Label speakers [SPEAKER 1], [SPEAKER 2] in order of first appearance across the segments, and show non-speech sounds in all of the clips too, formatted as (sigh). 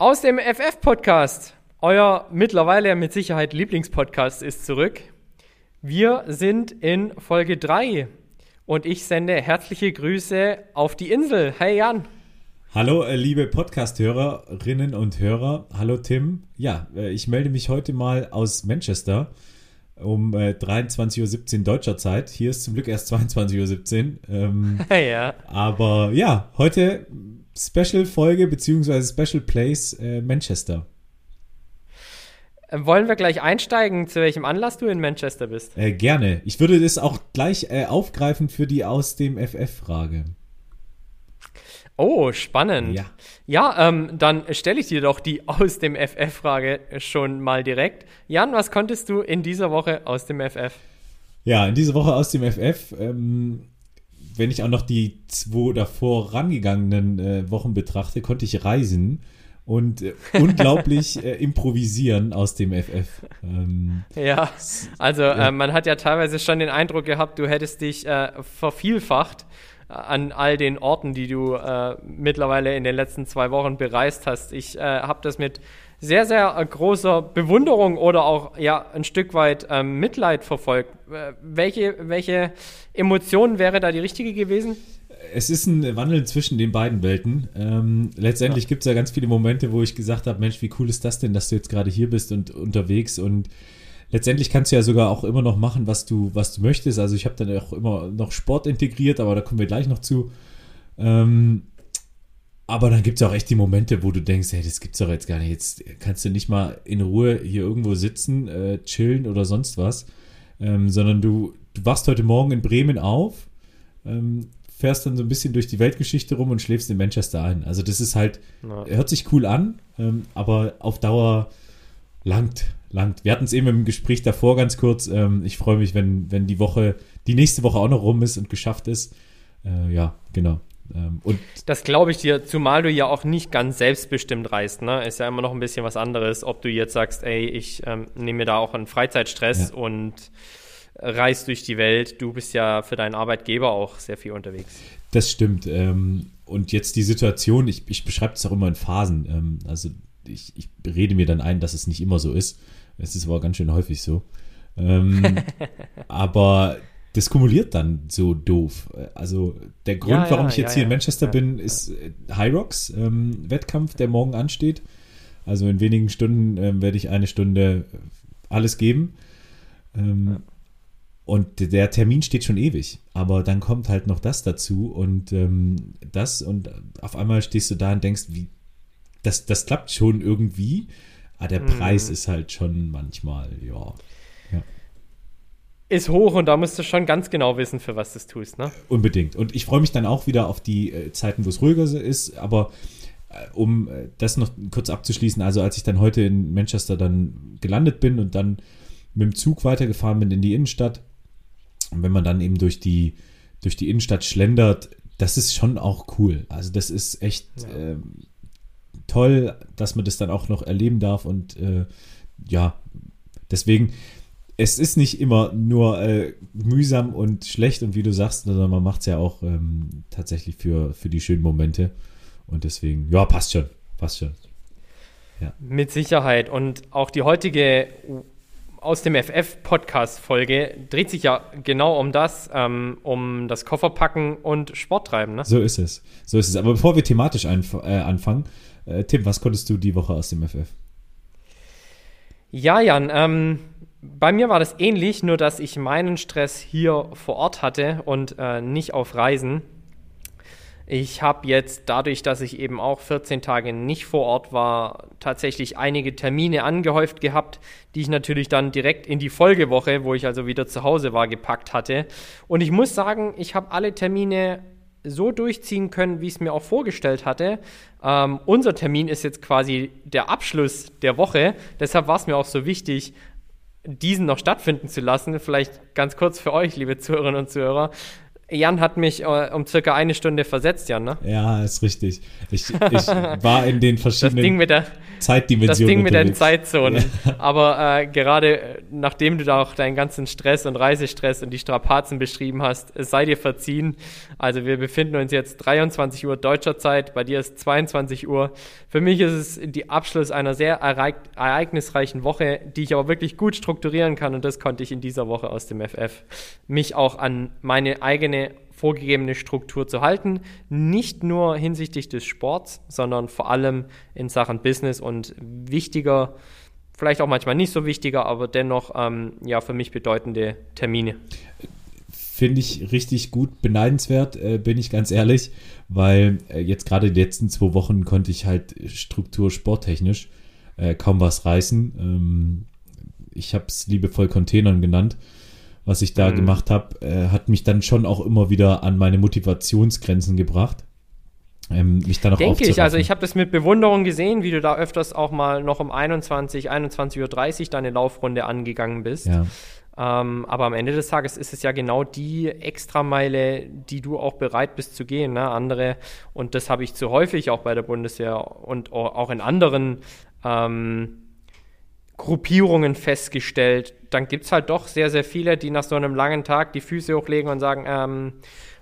[SPEAKER 1] Aus dem FF-Podcast. Euer mittlerweile mit Sicherheit Lieblingspodcast ist zurück. Wir sind in Folge 3 und ich sende herzliche Grüße auf die Insel. Hey Jan.
[SPEAKER 2] Hallo, äh, liebe Podcast-Hörerinnen und Hörer. Hallo Tim. Ja, äh, ich melde mich heute mal aus Manchester um äh, 23.17 Uhr deutscher Zeit. Hier ist zum Glück erst (laughs) 22.17 Uhr. Ähm, (laughs) ja. Aber ja, heute Special-Folge beziehungsweise Special Place äh, Manchester.
[SPEAKER 1] Äh, wollen wir gleich einsteigen, zu welchem Anlass du in Manchester bist?
[SPEAKER 2] Äh, gerne. Ich würde das auch gleich äh, aufgreifen für die aus dem FF-Frage.
[SPEAKER 1] Oh, spannend. Ja, ja ähm, dann stelle ich dir doch die aus dem FF-Frage schon mal direkt. Jan, was konntest du in dieser Woche aus dem FF?
[SPEAKER 2] Ja, in dieser Woche aus dem FF ähm, wenn ich auch noch die zwei davor rangegangenen äh, Wochen betrachte, konnte ich reisen und äh, (laughs) unglaublich äh, improvisieren aus dem FF.
[SPEAKER 1] Ähm, ja, also ja. Äh, man hat ja teilweise schon den Eindruck gehabt, du hättest dich äh, vervielfacht äh, an all den Orten, die du mittlerweile in den letzten zwei Wochen bereist hast. Ich habe das mit sehr, sehr äh, großer Bewunderung oder auch ja ein Stück weit ähm, Mitleid verfolgt. Äh, welche, welche Emotion wäre da die richtige gewesen?
[SPEAKER 2] Es ist ein Wandel zwischen den beiden Welten. Ähm, letztendlich ja. gibt es ja ganz viele Momente, wo ich gesagt habe, Mensch, wie cool ist das denn, dass du jetzt gerade hier bist und unterwegs und letztendlich kannst du ja sogar auch immer noch machen, was du, was du möchtest. Also ich habe dann auch immer noch Sport integriert, aber da kommen wir gleich noch zu. Ähm, aber dann gibt es auch echt die Momente, wo du denkst, hey, das gibt's doch jetzt gar nicht. Jetzt kannst du nicht mal in Ruhe hier irgendwo sitzen, äh, chillen oder sonst was. Ähm, sondern du, du wachst heute Morgen in Bremen auf, ähm, fährst dann so ein bisschen durch die Weltgeschichte rum und schläfst in Manchester ein. Also das ist halt, ja. hört sich cool an, ähm, aber auf Dauer langt, langt. Wir hatten es eben im Gespräch davor ganz kurz. Ähm, ich freue mich, wenn, wenn die Woche, die nächste Woche auch noch rum ist und geschafft ist. Äh, ja, genau.
[SPEAKER 1] Ähm, und das glaube ich dir, zumal du ja auch nicht ganz selbstbestimmt reist. Ne? Ist ja immer noch ein bisschen was anderes, ob du jetzt sagst, ey, ich ähm, nehme mir da auch einen Freizeitstress ja. und reist durch die Welt. Du bist ja für deinen Arbeitgeber auch sehr viel unterwegs.
[SPEAKER 2] Das stimmt. Ähm, und jetzt die Situation, ich, ich beschreibe es auch immer in Phasen. Ähm, also ich, ich rede mir dann ein, dass es nicht immer so ist. Es ist aber ganz schön häufig so. Ähm, (laughs) aber das kumuliert dann so doof. Also der Grund, ja, warum ich jetzt ja, hier in Manchester bin, ist äh, High Rocks ähm, Wettkampf, der morgen ansteht. Also in wenigen Stunden ähm, werde ich eine Stunde alles geben. Ähm, und der Termin steht schon ewig. Aber dann kommt halt noch das dazu und ähm, das und auf einmal stehst du da und denkst, wie, das, das klappt schon irgendwie. Aber der mhm. Preis ist halt schon manchmal, ja
[SPEAKER 1] ist hoch und da musst du schon ganz genau wissen, für was du es tust. Ne?
[SPEAKER 2] Unbedingt. Und ich freue mich dann auch wieder auf die äh, Zeiten, wo es ruhiger ist. Aber äh, um äh, das noch kurz abzuschließen, also als ich dann heute in Manchester dann gelandet bin und dann mit dem Zug weitergefahren bin in die Innenstadt, und wenn man dann eben durch die, durch die Innenstadt schlendert, das ist schon auch cool. Also das ist echt ja. äh, toll, dass man das dann auch noch erleben darf und äh, ja, deswegen es ist nicht immer nur äh, mühsam und schlecht und wie du sagst, sondern man macht es ja auch ähm, tatsächlich für, für die schönen Momente. Und deswegen, ja, passt schon, passt schon.
[SPEAKER 1] Ja. Mit Sicherheit. Und auch die heutige aus dem FF-Podcast-Folge dreht sich ja genau um das, ähm, um das Kofferpacken und Sporttreiben. Ne?
[SPEAKER 2] So ist es. So ist es. Aber bevor wir thematisch äh, anfangen, äh, Tim, was konntest du die Woche aus dem FF?
[SPEAKER 1] Ja, Jan, ähm, bei mir war das ähnlich, nur dass ich meinen Stress hier vor Ort hatte und äh, nicht auf Reisen. Ich habe jetzt dadurch, dass ich eben auch 14 Tage nicht vor Ort war, tatsächlich einige Termine angehäuft gehabt, die ich natürlich dann direkt in die Folgewoche, wo ich also wieder zu Hause war, gepackt hatte. Und ich muss sagen, ich habe alle Termine so durchziehen können, wie ich es mir auch vorgestellt hatte. Ähm, unser Termin ist jetzt quasi der Abschluss der Woche. Deshalb war es mir auch so wichtig, diesen noch stattfinden zu lassen. Vielleicht ganz kurz für euch, liebe Zuhörerinnen und Zuhörer. Jan hat mich äh, um circa eine Stunde versetzt, Jan, ne?
[SPEAKER 2] Ja, ist richtig. Ich, ich (laughs) war in den verschiedenen das Ding mit der, Zeitdimensionen.
[SPEAKER 1] Das Ding mit den Zeitzonen. Ja. Aber äh, gerade äh, nachdem du da auch deinen ganzen Stress und Reisestress und die Strapazen beschrieben hast, es sei dir verziehen. Also wir befinden uns jetzt 23 Uhr deutscher Zeit, bei dir ist 22 Uhr. Für mich ist es die Abschluss einer sehr ereignisreichen Woche, die ich aber wirklich gut strukturieren kann und das konnte ich in dieser Woche aus dem FF. Mich auch an meine eigene eine vorgegebene Struktur zu halten. Nicht nur hinsichtlich des Sports, sondern vor allem in Sachen Business und wichtiger, vielleicht auch manchmal nicht so wichtiger, aber dennoch ähm, ja für mich bedeutende Termine.
[SPEAKER 2] Finde ich richtig gut, beneidenswert, äh, bin ich ganz ehrlich, weil äh, jetzt gerade die letzten zwei Wochen konnte ich halt Struktur sporttechnisch äh, kaum was reißen. Ähm, ich habe es liebevoll Containern genannt was ich da mhm. gemacht habe, äh, hat mich dann schon auch immer wieder an meine Motivationsgrenzen gebracht.
[SPEAKER 1] Ähm, mich dann auch Denke ich, also ich habe das mit Bewunderung gesehen, wie du da öfters auch mal noch um 21, 21.30 Uhr deine Laufrunde angegangen bist. Ja. Ähm, aber am Ende des Tages ist es ja genau die Extrameile, die du auch bereit bist zu gehen. Ne? Andere, und das habe ich zu häufig auch bei der Bundeswehr und auch in anderen ähm, Gruppierungen festgestellt. Dann gibt es halt doch sehr, sehr viele, die nach so einem langen Tag die Füße hochlegen und sagen, ähm,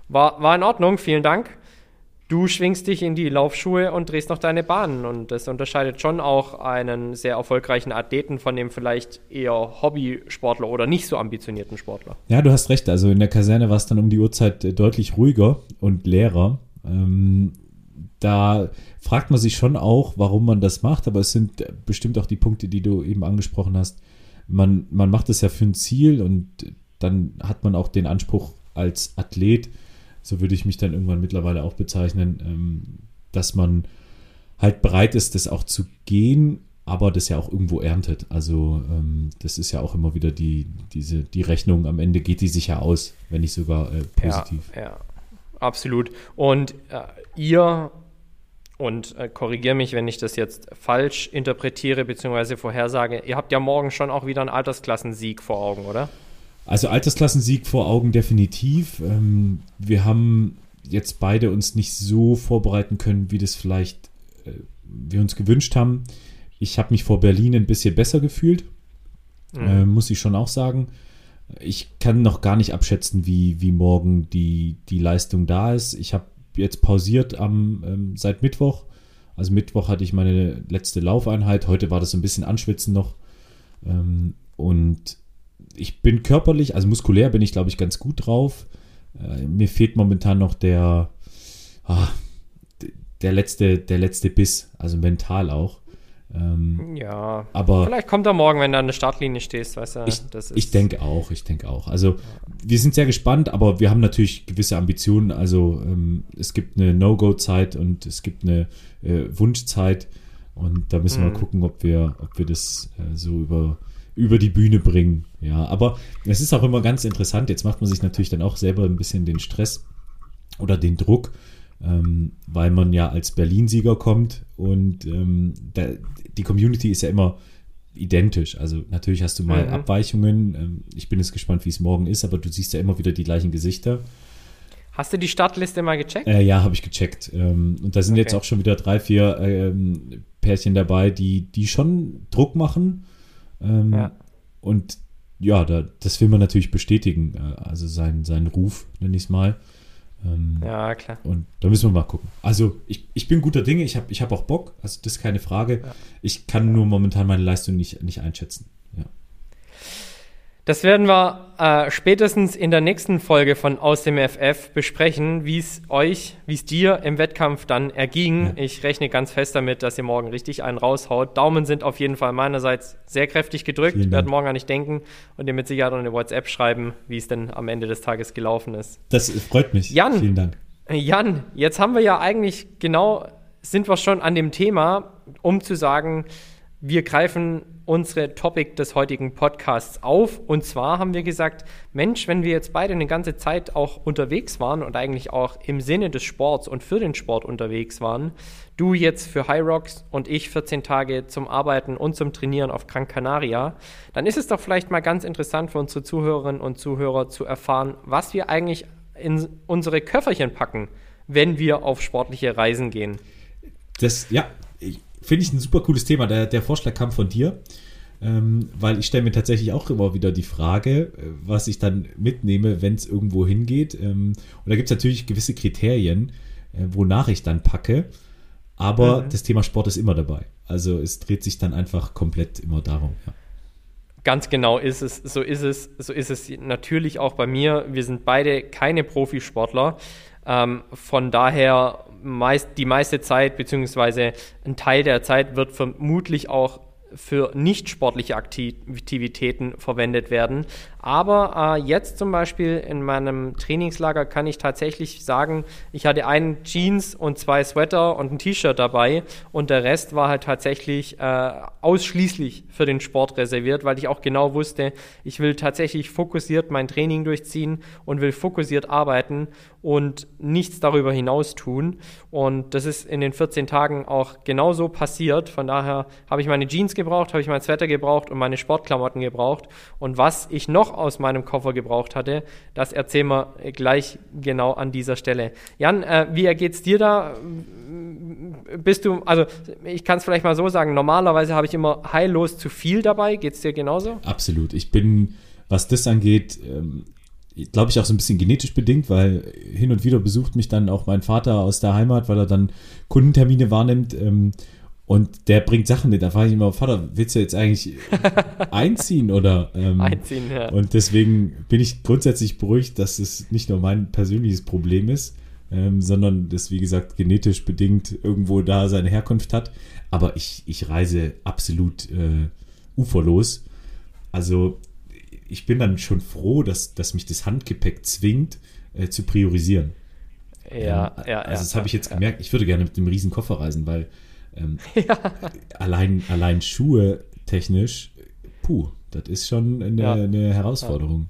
[SPEAKER 1] war, war in Ordnung, vielen Dank. Du schwingst dich in die Laufschuhe und drehst noch deine Bahnen. Und das unterscheidet schon auch einen sehr erfolgreichen Athleten von dem vielleicht eher Hobbysportler oder nicht so ambitionierten Sportler.
[SPEAKER 2] Ja, du hast recht. Also in der Kaserne war es dann um die Uhrzeit äh, deutlich ruhiger und leerer. Ähm, da fragt man sich schon auch, warum man das macht, aber es sind bestimmt auch die Punkte, die du eben angesprochen hast. Man, man macht es ja für ein Ziel und dann hat man auch den Anspruch als Athlet, so würde ich mich dann irgendwann mittlerweile auch bezeichnen, ähm, dass man halt bereit ist, das auch zu gehen, aber das ja auch irgendwo erntet. Also ähm, das ist ja auch immer wieder die, diese, die Rechnung, am Ende geht die sich ja aus, wenn nicht sogar äh, positiv.
[SPEAKER 1] Ja, ja, absolut. Und äh, ihr und äh, korrigiere mich, wenn ich das jetzt falsch interpretiere bzw. vorhersage. Ihr habt ja morgen schon auch wieder einen Altersklassensieg vor Augen, oder?
[SPEAKER 2] Also Altersklassensieg vor Augen definitiv. Ähm, wir haben jetzt beide uns nicht so vorbereiten können, wie das vielleicht äh, wir uns gewünscht haben. Ich habe mich vor Berlin ein bisschen besser gefühlt, mhm. äh, muss ich schon auch sagen. Ich kann noch gar nicht abschätzen, wie, wie morgen die, die Leistung da ist. Ich habe jetzt pausiert am, ähm, seit Mittwoch. Also Mittwoch hatte ich meine letzte Laufeinheit. Heute war das ein bisschen Anschwitzen noch. Ähm, und ich bin körperlich, also muskulär bin ich, glaube ich, ganz gut drauf. Äh, mir fehlt momentan noch der, ah, der letzte, der letzte Biss, also mental auch.
[SPEAKER 1] Ähm, ja, aber vielleicht kommt er morgen, wenn du an der Startlinie stehst, weißt du.
[SPEAKER 2] Ich, ich denke auch, ich denke auch. Also ja. wir sind sehr gespannt, aber wir haben natürlich gewisse Ambitionen. Also ähm, es gibt eine No-Go-Zeit und es gibt eine äh, Wunschzeit und da müssen mhm. wir gucken, ob wir, ob wir das äh, so über über die Bühne bringen. Ja, aber es ist auch immer ganz interessant. Jetzt macht man sich natürlich dann auch selber ein bisschen den Stress oder den Druck ähm, weil man ja als Berlin-Sieger kommt und ähm, da, die Community ist ja immer identisch. Also natürlich hast du mal mhm. Abweichungen. Ähm, ich bin jetzt gespannt, wie es morgen ist, aber du siehst ja immer wieder die gleichen Gesichter.
[SPEAKER 1] Hast du die Startliste mal gecheckt?
[SPEAKER 2] Äh, ja, habe ich gecheckt. Ähm, und da sind okay. jetzt auch schon wieder drei, vier ähm, Pärchen dabei, die, die schon Druck machen. Ähm, ja. Und ja, da, das will man natürlich bestätigen. Äh, also seinen, seinen Ruf, nenne ich es mal. Ähm,
[SPEAKER 1] ja, klar.
[SPEAKER 2] Und da müssen wir mal gucken. Also ich, ich bin guter Dinge, ich habe ich hab auch Bock, also das ist keine Frage.
[SPEAKER 1] Ja.
[SPEAKER 2] Ich kann nur momentan meine Leistung nicht, nicht einschätzen.
[SPEAKER 1] Das werden wir äh, spätestens in der nächsten Folge von Aus dem FF besprechen, wie es euch, wie es dir im Wettkampf dann erging. Ja. Ich rechne ganz fest damit, dass ihr morgen richtig einen raushaut. Daumen sind auf jeden Fall meinerseits sehr kräftig gedrückt. Ich werde morgen an nicht denken und dir mit Sicherheit eine WhatsApp schreiben, wie es denn am Ende des Tages gelaufen ist.
[SPEAKER 2] Das freut mich.
[SPEAKER 1] Jan,
[SPEAKER 2] Vielen Dank.
[SPEAKER 1] Jan, jetzt haben wir ja eigentlich genau, sind wir schon an dem Thema, um zu sagen, wir greifen unsere Topic des heutigen Podcasts auf. Und zwar haben wir gesagt, Mensch, wenn wir jetzt beide eine ganze Zeit auch unterwegs waren und eigentlich auch im Sinne des Sports und für den Sport unterwegs waren, du jetzt für High Rocks und ich 14 Tage zum Arbeiten und zum Trainieren auf Gran Canaria, dann ist es doch vielleicht mal ganz interessant für unsere Zuhörerinnen und Zuhörer zu erfahren, was wir eigentlich in unsere Köfferchen packen, wenn wir auf sportliche Reisen gehen.
[SPEAKER 2] Das, ja, ich, Finde ich ein super cooles Thema. Der, der Vorschlag kam von dir, ähm, weil ich stelle mir tatsächlich auch immer wieder die Frage, äh, was ich dann mitnehme, wenn es irgendwo hingeht. Ähm, und da gibt es natürlich gewisse Kriterien, äh, wonach ich dann packe. Aber mhm. das Thema Sport ist immer dabei. Also es dreht sich dann einfach komplett immer darum. Ja.
[SPEAKER 1] Ganz genau ist es, so ist es, so ist es natürlich auch bei mir. Wir sind beide keine Profisportler. Ähm, von daher meist, die meiste Zeit, beziehungsweise ein Teil der Zeit wird vermutlich auch für nicht sportliche Aktivitäten verwendet werden. Aber äh, jetzt zum Beispiel in meinem Trainingslager kann ich tatsächlich sagen, ich hatte einen Jeans und zwei Sweater und ein T-Shirt dabei und der Rest war halt tatsächlich äh, ausschließlich für den Sport reserviert, weil ich auch genau wusste, ich will tatsächlich fokussiert mein Training durchziehen und will fokussiert arbeiten und nichts darüber hinaus tun. Und das ist in den 14 Tagen auch genauso passiert. Von daher habe ich meine Jeans gebraucht, habe ich mein Sweater gebraucht und meine Sportklamotten gebraucht. Und was ich noch aus meinem Koffer gebraucht hatte. Das erzählen wir gleich genau an dieser Stelle. Jan, äh, wie es dir da? Bist du, also ich kann es vielleicht mal so sagen, normalerweise habe ich immer heillos zu viel dabei. Geht es dir genauso?
[SPEAKER 2] Absolut. Ich bin, was das angeht, ähm, glaube ich, auch so ein bisschen genetisch bedingt, weil hin und wieder besucht mich dann auch mein Vater aus der Heimat, weil er dann Kundentermine wahrnimmt. Ähm, und der bringt Sachen mit. Da frage ich immer, Vater, willst du jetzt eigentlich (laughs) einziehen oder?
[SPEAKER 1] Ähm, einziehen, ja.
[SPEAKER 2] Und deswegen bin ich grundsätzlich beruhigt, dass es nicht nur mein persönliches Problem ist, ähm, sondern das, wie gesagt, genetisch bedingt irgendwo da seine Herkunft hat. Aber ich, ich reise absolut äh, uferlos. Also ich bin dann schon froh, dass, dass mich das Handgepäck zwingt, äh, zu priorisieren.
[SPEAKER 1] Ja, ähm, ja,
[SPEAKER 2] Also
[SPEAKER 1] das
[SPEAKER 2] ja, habe ich jetzt ja. gemerkt. Ich würde gerne mit dem riesen Koffer reisen, weil ähm, (laughs) ja. allein, allein Schuhe technisch, puh, das ist schon eine, ja. eine Herausforderung.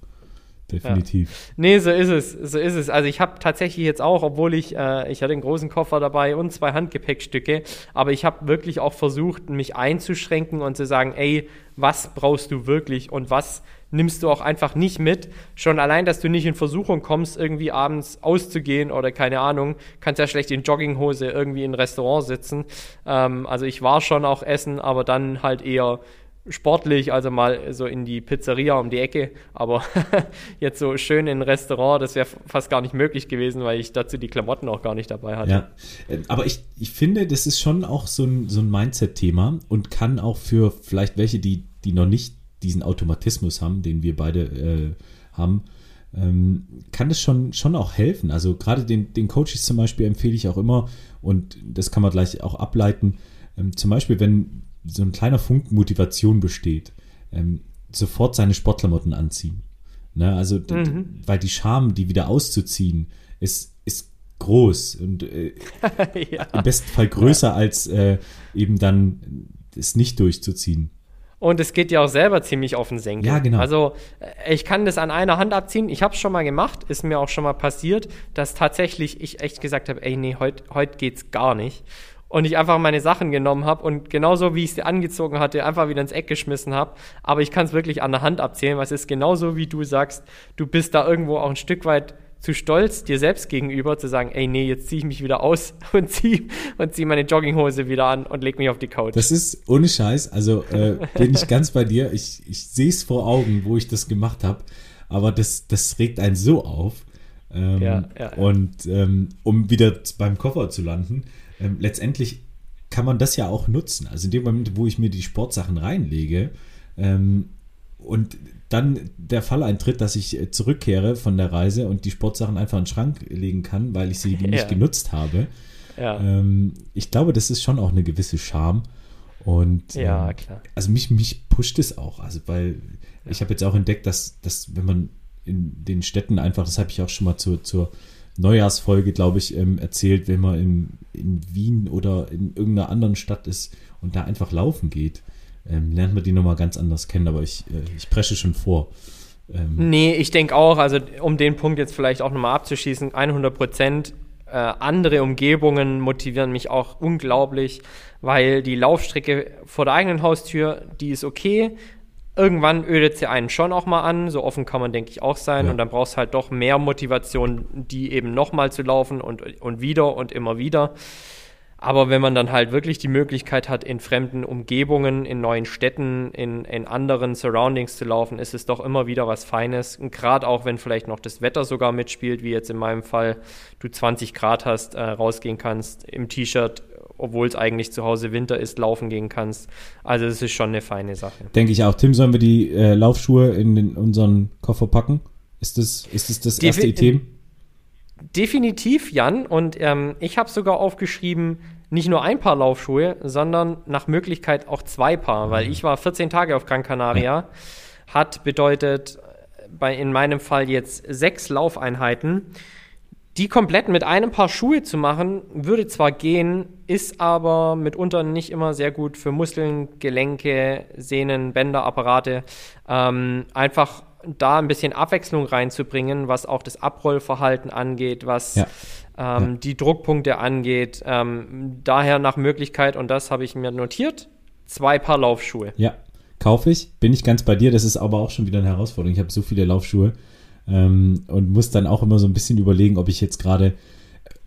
[SPEAKER 2] Definitiv.
[SPEAKER 1] Ja. Nee, so ist es. So ist es. Also ich habe tatsächlich jetzt auch, obwohl ich, äh, ich hatte einen großen Koffer dabei und zwei Handgepäckstücke, aber ich habe wirklich auch versucht, mich einzuschränken und zu sagen, ey, was brauchst du wirklich und was nimmst du auch einfach nicht mit. Schon allein, dass du nicht in Versuchung kommst, irgendwie abends auszugehen oder keine Ahnung, kannst ja schlecht in Jogginghose irgendwie in ein Restaurant sitzen. Ähm, also ich war schon auch essen, aber dann halt eher sportlich, also mal so in die Pizzeria um die Ecke, aber (laughs) jetzt so schön in ein Restaurant, das wäre fast gar nicht möglich gewesen, weil ich dazu die Klamotten auch gar nicht dabei hatte.
[SPEAKER 2] Ja, äh, aber ich, ich finde, das ist schon auch so ein, so ein Mindset-Thema und kann auch für vielleicht welche, die, die noch nicht diesen Automatismus haben, den wir beide äh, haben, ähm, kann das schon, schon auch helfen. Also gerade den, den Coaches zum Beispiel empfehle ich auch immer, und das kann man gleich auch ableiten, ähm, zum Beispiel, wenn so ein kleiner Funken Motivation besteht, ähm, sofort seine Sportklamotten anziehen. Ne? Also, mhm. weil die Scham, die wieder auszuziehen, ist, ist groß und äh, (laughs) ja. im besten Fall größer ja. als äh, eben dann es nicht durchzuziehen.
[SPEAKER 1] Und es geht ja auch selber ziemlich auf den Senkel.
[SPEAKER 2] Ja, genau.
[SPEAKER 1] Also äh, ich kann das an einer Hand abziehen. Ich habe es schon mal gemacht, ist mir auch schon mal passiert, dass tatsächlich ich echt gesagt habe, ey, nee, heute heut geht's gar nicht. Und ich einfach meine Sachen genommen habe und genauso wie ich sie angezogen hatte, einfach wieder ins Eck geschmissen habe. Aber ich kann es wirklich an der Hand abzählen, weil es ist genauso wie du sagst, du bist da irgendwo auch ein Stück weit zu stolz dir selbst gegenüber zu sagen, ey, nee, jetzt ziehe ich mich wieder aus (laughs) und ziehe und zieh meine Jogginghose wieder an und leg mich auf die Couch.
[SPEAKER 2] Das ist ohne Scheiß, also äh, bin ich ganz bei dir. Ich, ich sehe es vor Augen, wo ich das gemacht habe, aber das, das regt einen so auf. Ähm, ja, ja, Und ähm, um wieder beim Koffer zu landen, ähm, letztendlich kann man das ja auch nutzen. Also in dem Moment, wo ich mir die Sportsachen reinlege ähm, und dann der Fall eintritt, dass ich äh, zurückkehre von der Reise und die Sportsachen einfach in den Schrank legen kann, weil ich sie (laughs) ja. nicht genutzt habe. Ja. Ähm, ich glaube, das ist schon auch eine gewisse Charme. Und
[SPEAKER 1] ja, ähm, klar.
[SPEAKER 2] Also mich, mich pusht es auch. Also, weil ja. ich habe jetzt auch entdeckt, dass, dass wenn man in den Städten einfach, das habe ich auch schon mal zu, zur Neujahrsfolge, glaube ich, ähm, erzählt, wenn man in, in Wien oder in irgendeiner anderen Stadt ist und da einfach laufen geht, ähm, lernt man die nochmal ganz anders kennen. Aber ich, äh, ich presche schon vor.
[SPEAKER 1] Ähm, nee, ich denke auch, also um den Punkt jetzt vielleicht auch nochmal abzuschließen, 100 Prozent. Äh, andere Umgebungen motivieren mich auch unglaublich, weil die Laufstrecke vor der eigenen Haustür, die ist okay, irgendwann ödet sie einen schon auch mal an. So offen kann man, denke ich, auch sein. Ja. Und dann brauchst du halt doch mehr Motivation, die eben nochmal zu laufen und, und wieder und immer wieder. Aber wenn man dann halt wirklich die Möglichkeit hat, in fremden Umgebungen, in neuen Städten, in, in anderen Surroundings zu laufen, ist es doch immer wieder was Feines. Und gerade auch, wenn vielleicht noch das Wetter sogar mitspielt, wie jetzt in meinem Fall, du 20 Grad hast, äh, rausgehen kannst im T-Shirt obwohl es eigentlich zu Hause Winter ist, laufen gehen kannst. Also es ist schon eine feine Sache.
[SPEAKER 2] Denke ich auch. Tim, sollen wir die äh, Laufschuhe in den, unseren Koffer packen? Ist das ist das, das erste Item?
[SPEAKER 1] Definitiv, Jan. Und ähm, ich habe sogar aufgeschrieben, nicht nur ein Paar Laufschuhe, sondern nach Möglichkeit auch zwei Paar, weil mhm. ich war 14 Tage auf Gran Canaria. Hat bedeutet bei, in meinem Fall jetzt sechs Laufeinheiten. Die komplett mit einem Paar Schuhe zu machen, würde zwar gehen, ist aber mitunter nicht immer sehr gut für Muskeln, Gelenke, Sehnen, Bänder, Apparate. Ähm, einfach da ein bisschen Abwechslung reinzubringen, was auch das Abrollverhalten angeht, was ja. Ähm, ja. die Druckpunkte angeht. Ähm, daher nach Möglichkeit, und das habe ich mir notiert, zwei Paar Laufschuhe.
[SPEAKER 2] Ja, kaufe ich. Bin ich ganz bei dir. Das ist aber auch schon wieder eine Herausforderung. Ich habe so viele Laufschuhe ähm, und muss dann auch immer so ein bisschen überlegen, ob ich jetzt gerade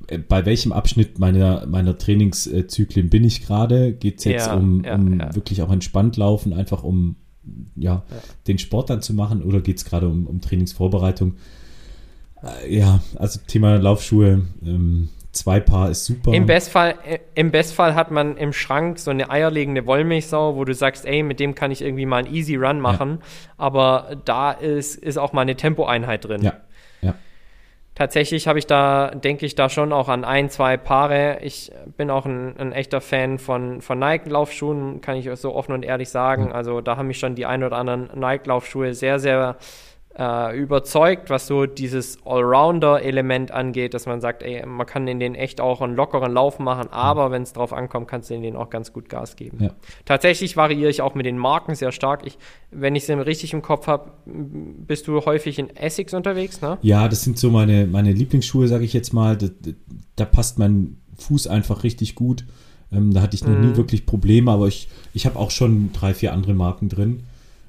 [SPEAKER 2] äh, bei welchem Abschnitt meiner, meiner Trainingszyklen bin ich gerade? Geht es jetzt ja, um, um wirklich auch entspannt laufen, einfach um ja, den Sport dann zu machen oder geht es gerade um, um Trainingsvorbereitung? Äh, ja, also Thema Laufschuhe, ähm, Zwei Paar ist super.
[SPEAKER 1] Im Bestfall, äh, Im Bestfall hat man im Schrank so eine eierlegende Wollmilchsau, wo du sagst, ey, mit dem kann ich irgendwie mal einen Easy Run machen. Ja. Aber da ist, ist auch mal eine Tempoeinheit drin.
[SPEAKER 2] Ja.
[SPEAKER 1] Tatsächlich habe ich da, denke ich da schon auch an ein, zwei Paare. Ich bin auch ein, ein echter Fan von, von Nike-Laufschuhen, kann ich so offen und ehrlich sagen. Ja. Also da haben mich schon die ein oder anderen Nike-Laufschuhe sehr, sehr äh, überzeugt, was so dieses Allrounder-Element angeht, dass man sagt, ey, man kann in den echt auch einen lockeren Lauf machen, aber wenn es drauf ankommt, kannst du in denen auch ganz gut Gas geben. Ja. Tatsächlich variiere ich auch mit den Marken sehr stark. Ich, wenn ich sie richtig im Kopf habe, bist du häufig in Essex unterwegs, ne?
[SPEAKER 2] Ja, das sind so meine, meine Lieblingsschuhe, sage ich jetzt mal. Da, da, passt mein Fuß einfach richtig gut. Ähm, da hatte ich noch mm. nie mhm. wirklich Probleme, aber ich, ich habe auch schon drei, vier andere Marken drin.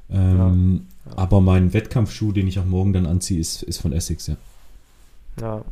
[SPEAKER 2] Ähm, ja. Aber mein Wettkampfschuh, den ich auch morgen dann anziehe, ist, ist von Essex, ja.
[SPEAKER 1] Ja,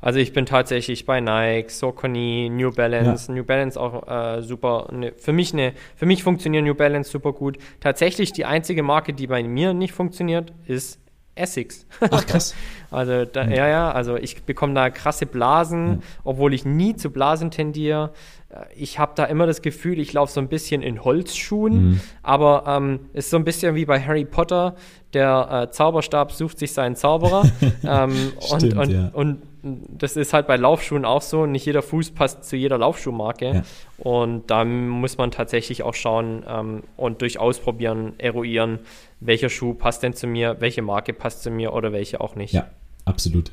[SPEAKER 1] also ich bin tatsächlich bei Nike, Saucony, New Balance. Ja. New Balance auch äh, super. Ne, für mich ne, für mich funktioniert New Balance super gut. Tatsächlich die einzige Marke, die bei mir nicht funktioniert, ist Essex.
[SPEAKER 2] Ach krass. (laughs)
[SPEAKER 1] also da, mhm. ja ja, also ich bekomme da krasse Blasen, mhm. obwohl ich nie zu Blasen tendiere. Äh, ich habe da immer das Gefühl, ich laufe so ein bisschen in Holzschuhen, mhm. aber ähm, ist so ein bisschen wie bei Harry Potter, der äh, Zauberstab sucht sich seinen Zauberer. (laughs) ähm, Stimmt, und, und, ja. und das ist halt bei Laufschuhen auch so. Nicht jeder Fuß passt zu jeder Laufschuhmarke. Ja. Und da muss man tatsächlich auch schauen ähm, und durchaus probieren, eruieren, welcher Schuh passt denn zu mir, welche Marke passt zu mir oder welche auch nicht.
[SPEAKER 2] Ja, absolut.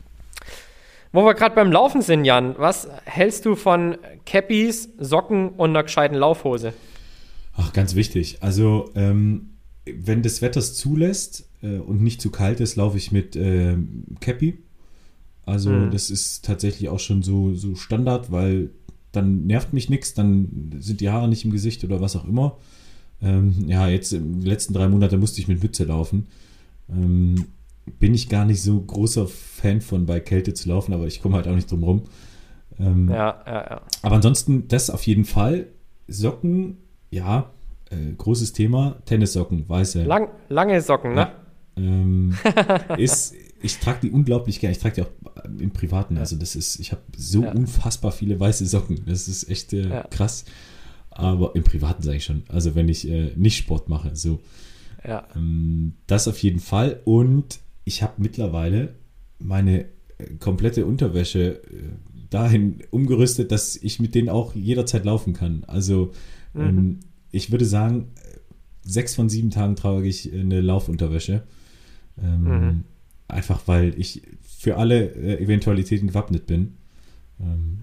[SPEAKER 1] Wo wir gerade beim Laufen sind, Jan, was hältst du von Cappies, Socken und einer gescheiten Laufhose?
[SPEAKER 2] Ach, ganz wichtig. Also, ähm, wenn das Wetter es zulässt äh, und nicht zu kalt ist, laufe ich mit äh, Cappy. Also, mhm. das ist tatsächlich auch schon so, so Standard, weil dann nervt mich nichts, dann sind die Haare nicht im Gesicht oder was auch immer. Ähm, ja, jetzt in den letzten drei Monaten musste ich mit Mütze laufen. Ähm, bin ich gar nicht so großer Fan von, bei Kälte zu laufen, aber ich komme halt auch nicht drum rum.
[SPEAKER 1] Ähm, ja, ja, ja.
[SPEAKER 2] Aber ansonsten, das auf jeden Fall. Socken, ja, äh, großes Thema. Tennissocken, weiße.
[SPEAKER 1] Lang, lange Socken, ne?
[SPEAKER 2] Ähm, (laughs) ist, ich trage die unglaublich gerne. Ich trage die auch im Privaten. Also das ist, ich habe so ja. unfassbar viele weiße Socken. Das ist echt äh, ja. krass. Aber im Privaten sage ich schon. Also wenn ich äh, nicht Sport mache, so. Ja. Ähm, das auf jeden Fall. Und ich habe mittlerweile meine äh, komplette Unterwäsche äh, dahin umgerüstet, dass ich mit denen auch jederzeit laufen kann. Also mhm. ähm, ich würde sagen, sechs von sieben Tagen trage ich eine Laufunterwäsche. Ähm, mhm. Einfach weil ich für alle äh, Eventualitäten gewappnet bin.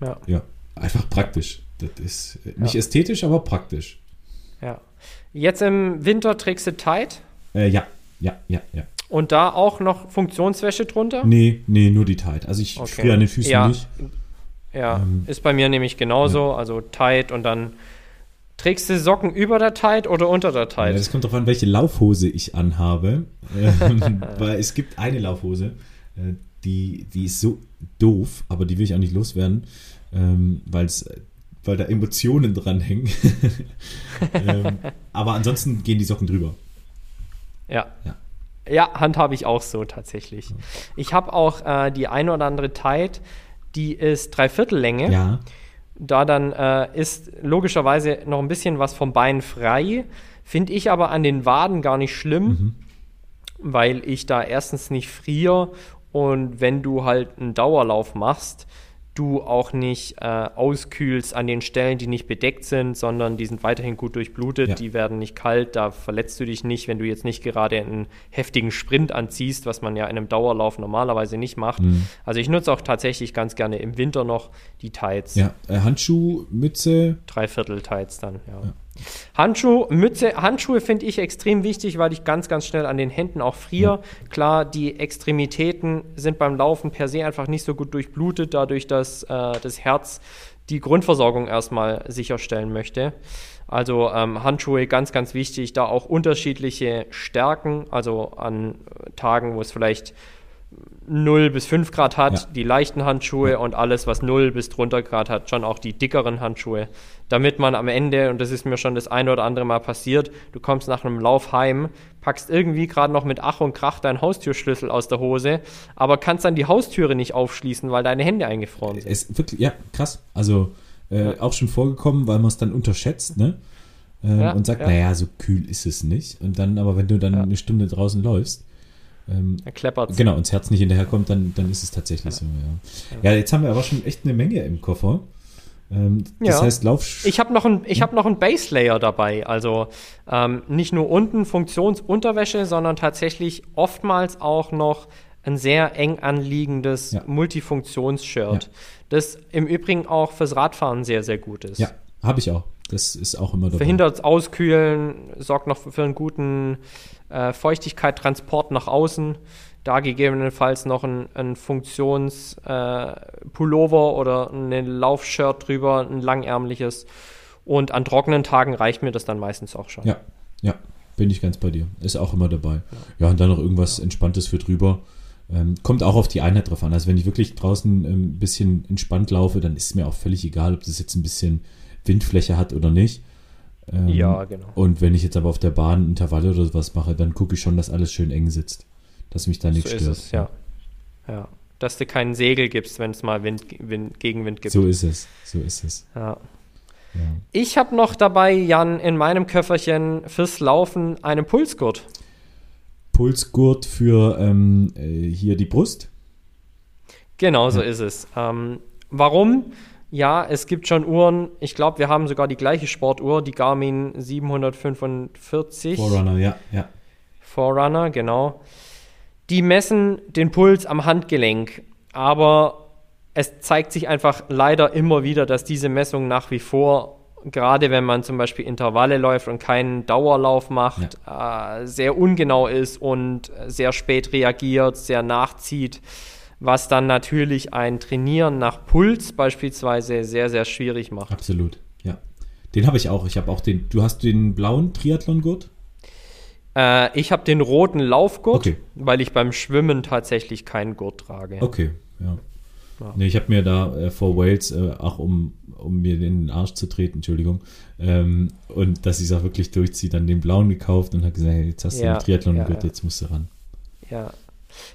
[SPEAKER 2] Ja. ja. einfach praktisch. Das ist nicht ja. ästhetisch, aber praktisch.
[SPEAKER 1] Ja. Jetzt im Winter trägst du Tight?
[SPEAKER 2] Äh, ja, ja, ja, ja.
[SPEAKER 1] Und da auch noch Funktionswäsche drunter?
[SPEAKER 2] Nee, nee, nur die Tight. Also ich okay. friere an den Füßen
[SPEAKER 1] ja.
[SPEAKER 2] nicht.
[SPEAKER 1] Ja, ähm, ist bei mir nämlich genauso. Ja. Also Tight und dann trägst du Socken über der Tight oder unter der Tight?
[SPEAKER 2] Ja, das kommt darauf an, welche Laufhose ich anhabe. (laughs) Ähm, weil es gibt eine Laufhose, äh, die, die ist so doof, aber die will ich auch nicht loswerden, ähm, weil es weil da Emotionen dranhängen. (laughs) ähm, aber ansonsten gehen die Socken drüber.
[SPEAKER 1] Ja. Ja, ja handhabe ich auch so tatsächlich. Ich habe auch äh, die eine oder andere Tight, die ist Dreiviertellänge.
[SPEAKER 2] Ja.
[SPEAKER 1] Da dann äh, ist logischerweise noch ein bisschen was vom Bein frei. Finde ich aber an den Waden gar nicht schlimm, mhm. weil ich da erstens nicht friere und wenn du halt einen Dauerlauf machst, du auch nicht äh, auskühlst an den Stellen, die nicht bedeckt sind, sondern die sind weiterhin gut durchblutet, ja. die werden nicht kalt, da verletzt du dich nicht, wenn du jetzt nicht gerade einen heftigen Sprint anziehst, was man ja in einem Dauerlauf normalerweise nicht macht. Mhm. Also ich nutze auch tatsächlich ganz gerne im Winter noch die Tights.
[SPEAKER 2] Ja, äh, Handschuh, Mütze.
[SPEAKER 1] Dreiviertel Tights dann, ja. ja. Handschuh, Mütze, Handschuhe finde ich extrem wichtig, weil ich ganz, ganz schnell an den Händen auch friere. Klar, die Extremitäten sind beim Laufen per se einfach nicht so gut durchblutet, dadurch, dass äh, das Herz die Grundversorgung erstmal sicherstellen möchte. Also ähm, Handschuhe ganz, ganz wichtig, da auch unterschiedliche Stärken, also an Tagen, wo es vielleicht 0 bis 5 Grad hat, ja. die leichten Handschuhe und alles, was 0 bis drunter Grad hat, schon auch die dickeren Handschuhe, damit man am Ende, und das ist mir schon das eine oder andere Mal passiert, du kommst nach einem Lauf heim, packst irgendwie gerade noch mit Ach und Krach deinen Haustürschlüssel aus der Hose, aber kannst dann die Haustüre nicht aufschließen, weil deine Hände eingefroren sind.
[SPEAKER 2] Ist wirklich, ja, krass. Also äh, ja. auch schon vorgekommen, weil man es dann unterschätzt, ne? Ähm, ja, und sagt, ja. naja, so kühl ist es nicht. Und dann, aber wenn du dann eine Stunde draußen läufst, ähm, er kleppert. Genau, und das Herz nicht hinterherkommt, dann, dann ist es tatsächlich ja. so. Ja. ja, jetzt haben wir aber schon echt eine Menge im Koffer. Ähm, das ja. heißt, Lauf.
[SPEAKER 1] Ich habe noch ein, ich habe noch ein Base Layer dabei. Also ähm, nicht nur unten Funktionsunterwäsche, sondern tatsächlich oftmals auch noch ein sehr eng anliegendes ja. Multifunktionsshirt, ja. das im Übrigen auch fürs Radfahren sehr, sehr gut ist.
[SPEAKER 2] Ja, habe ich auch. Das ist auch immer dabei.
[SPEAKER 1] Verhindert Auskühlen, sorgt noch für einen guten äh, Feuchtigkeit-Transport nach außen. Da gegebenenfalls noch ein, ein Funktionspullover äh, oder ein Laufshirt drüber, ein langärmliches. Und an trockenen Tagen reicht mir das dann meistens auch schon.
[SPEAKER 2] Ja, ja, bin ich ganz bei dir. Ist auch immer dabei. Ja, und dann noch irgendwas Entspanntes für drüber. Ähm, kommt auch auf die Einheit drauf an. Also wenn ich wirklich draußen ein ähm, bisschen entspannt laufe, dann ist es mir auch völlig egal, ob das jetzt ein bisschen Windfläche hat oder nicht.
[SPEAKER 1] Ähm, ja, genau.
[SPEAKER 2] Und wenn ich jetzt aber auf der Bahn Intervalle oder sowas mache, dann gucke ich schon, dass alles schön eng sitzt. Dass mich da nichts so stört.
[SPEAKER 1] Es, ja. ja. Dass du keinen Segel gibst, wenn es mal Wind, Wind, Gegenwind gibt.
[SPEAKER 2] So ist es. So ist es.
[SPEAKER 1] Ja. ja. Ich habe noch dabei, Jan, in meinem Köfferchen fürs Laufen einen Pulsgurt.
[SPEAKER 2] Pulsgurt für ähm, äh, hier die Brust?
[SPEAKER 1] Genau, so ja. ist es. Ähm, warum? Ja, es gibt schon Uhren. Ich glaube, wir haben sogar die gleiche Sportuhr, die Garmin 745.
[SPEAKER 2] Forerunner, ja, ja.
[SPEAKER 1] Forerunner, genau. Die messen den Puls am Handgelenk, aber es zeigt sich einfach leider immer wieder, dass diese Messung nach wie vor, gerade wenn man zum Beispiel Intervalle läuft und keinen Dauerlauf macht, ja. äh, sehr ungenau ist und sehr spät reagiert, sehr nachzieht was dann natürlich ein Trainieren nach Puls beispielsweise sehr, sehr schwierig macht.
[SPEAKER 2] Absolut, ja. Den habe ich auch. Ich habe auch den, du hast den blauen Triathlon-Gurt?
[SPEAKER 1] Äh, ich habe den roten Laufgurt, okay. weil ich beim Schwimmen tatsächlich keinen Gurt trage.
[SPEAKER 2] Okay, ja. ja. Nee, ich habe mir da äh, vor Wales, äh, auch um, um mir in den Arsch zu treten, Entschuldigung, ähm, und dass ich es auch wirklich durchziehe, dann den blauen gekauft und habe gesagt, hey, jetzt hast du ja, einen Triathlon-Gurt, ja, jetzt musst du ran.
[SPEAKER 1] Ja,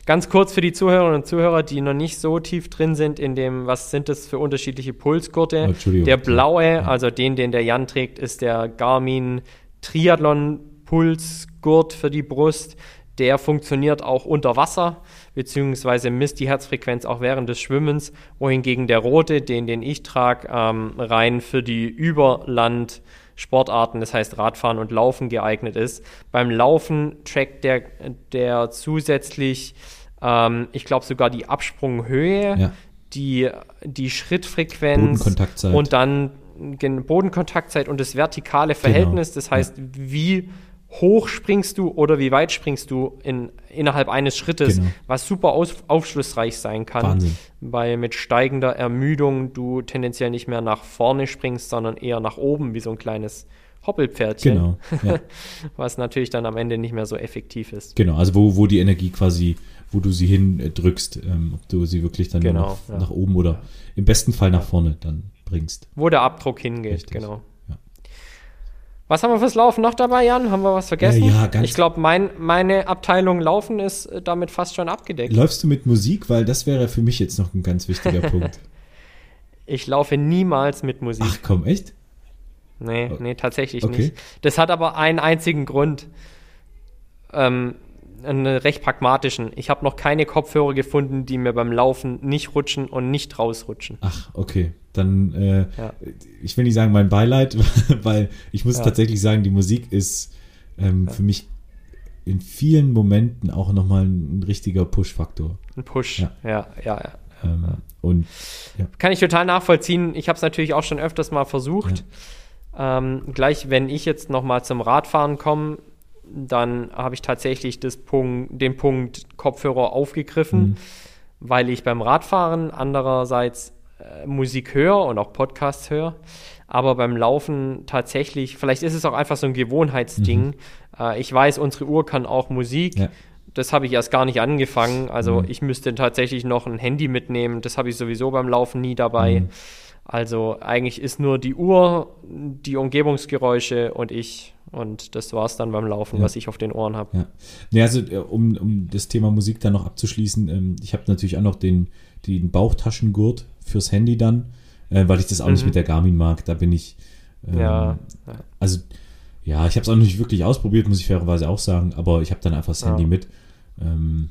[SPEAKER 1] Ganz kurz für die Zuhörerinnen und Zuhörer, die noch nicht so tief drin sind in dem, was sind das für unterschiedliche Pulsgurte. Der blaue, also den, den der Jan trägt, ist der Garmin Triathlon Pulsgurt für die Brust. Der funktioniert auch unter Wasser, beziehungsweise misst die Herzfrequenz auch während des Schwimmens, wohingegen der rote, den, den ich trage, ähm, rein für die Überland- Sportarten, das heißt Radfahren und Laufen geeignet ist. Beim Laufen trackt der, der zusätzlich, ähm, ich glaube sogar die Absprunghöhe, ja. die, die Schrittfrequenz und dann Bodenkontaktzeit und das vertikale genau. Verhältnis. Genau. Das heißt, ja. wie hoch springst du oder wie weit springst du in, innerhalb eines Schrittes, genau. was super aus, aufschlussreich sein kann, Wahnsinn. weil mit steigender Ermüdung du tendenziell nicht mehr nach vorne springst, sondern eher nach oben wie so ein kleines Hoppelpferdchen. Genau. Ja. (laughs) was natürlich dann am Ende nicht mehr so effektiv ist.
[SPEAKER 2] Genau, also wo, wo die Energie quasi, wo du sie hindrückst, ähm, ob du sie wirklich dann genau, nach, ja. nach, oben oder im besten Fall nach vorne dann bringst.
[SPEAKER 1] Wo der Abdruck hingeht, Richtig. genau. Was haben wir fürs Laufen noch dabei, Jan? Haben wir was vergessen?
[SPEAKER 2] Ja, ja ganz
[SPEAKER 1] ich glaube, mein, meine Abteilung Laufen ist äh, damit fast schon abgedeckt.
[SPEAKER 2] Läufst du mit Musik? Weil das wäre für mich jetzt noch ein ganz wichtiger (laughs) Punkt.
[SPEAKER 1] Ich laufe niemals mit Musik.
[SPEAKER 2] Ach komm, echt?
[SPEAKER 1] Nee, nee, tatsächlich okay. nicht. Das hat aber einen einzigen Grund. Ähm, einen recht pragmatischen. Ich habe noch keine Kopfhörer gefunden, die mir beim Laufen nicht rutschen und nicht rausrutschen.
[SPEAKER 2] Ach, okay. Dann, äh, ja. ich will nicht sagen mein Beileid, (laughs) weil ich muss ja. tatsächlich sagen, die Musik ist ähm, für mich in vielen Momenten auch nochmal ein, ein richtiger Push-Faktor.
[SPEAKER 1] Ein Push, ja, ja, ja.
[SPEAKER 2] Ähm, und,
[SPEAKER 1] Kann ich total nachvollziehen. Ich habe es natürlich auch schon öfters mal versucht. Ähm, gleich, wenn ich jetzt nochmal zum Radfahren komme, dann habe ich tatsächlich Punkt, den Punkt Kopfhörer aufgegriffen, mhm. weil ich beim Radfahren andererseits Musik höre und auch Podcasts höre, aber beim Laufen tatsächlich, vielleicht ist es auch einfach so ein Gewohnheitsding. Mhm. Äh, ich weiß, unsere Uhr kann auch Musik. Ja. Das habe ich erst gar nicht angefangen. Also mhm. ich müsste tatsächlich noch ein Handy mitnehmen. Das habe ich sowieso beim Laufen nie dabei. Mhm. Also eigentlich ist nur die Uhr, die Umgebungsgeräusche und ich. Und das war es dann beim Laufen, ja. was ich auf den Ohren habe.
[SPEAKER 2] Ja. ja, also äh, um, um das Thema Musik dann noch abzuschließen, ähm, ich habe natürlich auch noch den, den Bauchtaschengurt fürs Handy dann, äh, weil ich das auch mhm. nicht mit der Garmin mag. Da bin ich. Ähm, ja. Also, ja, ich habe es auch nicht wirklich ausprobiert, muss ich fairerweise auch sagen, aber ich habe dann einfach das Handy mit. Ähm,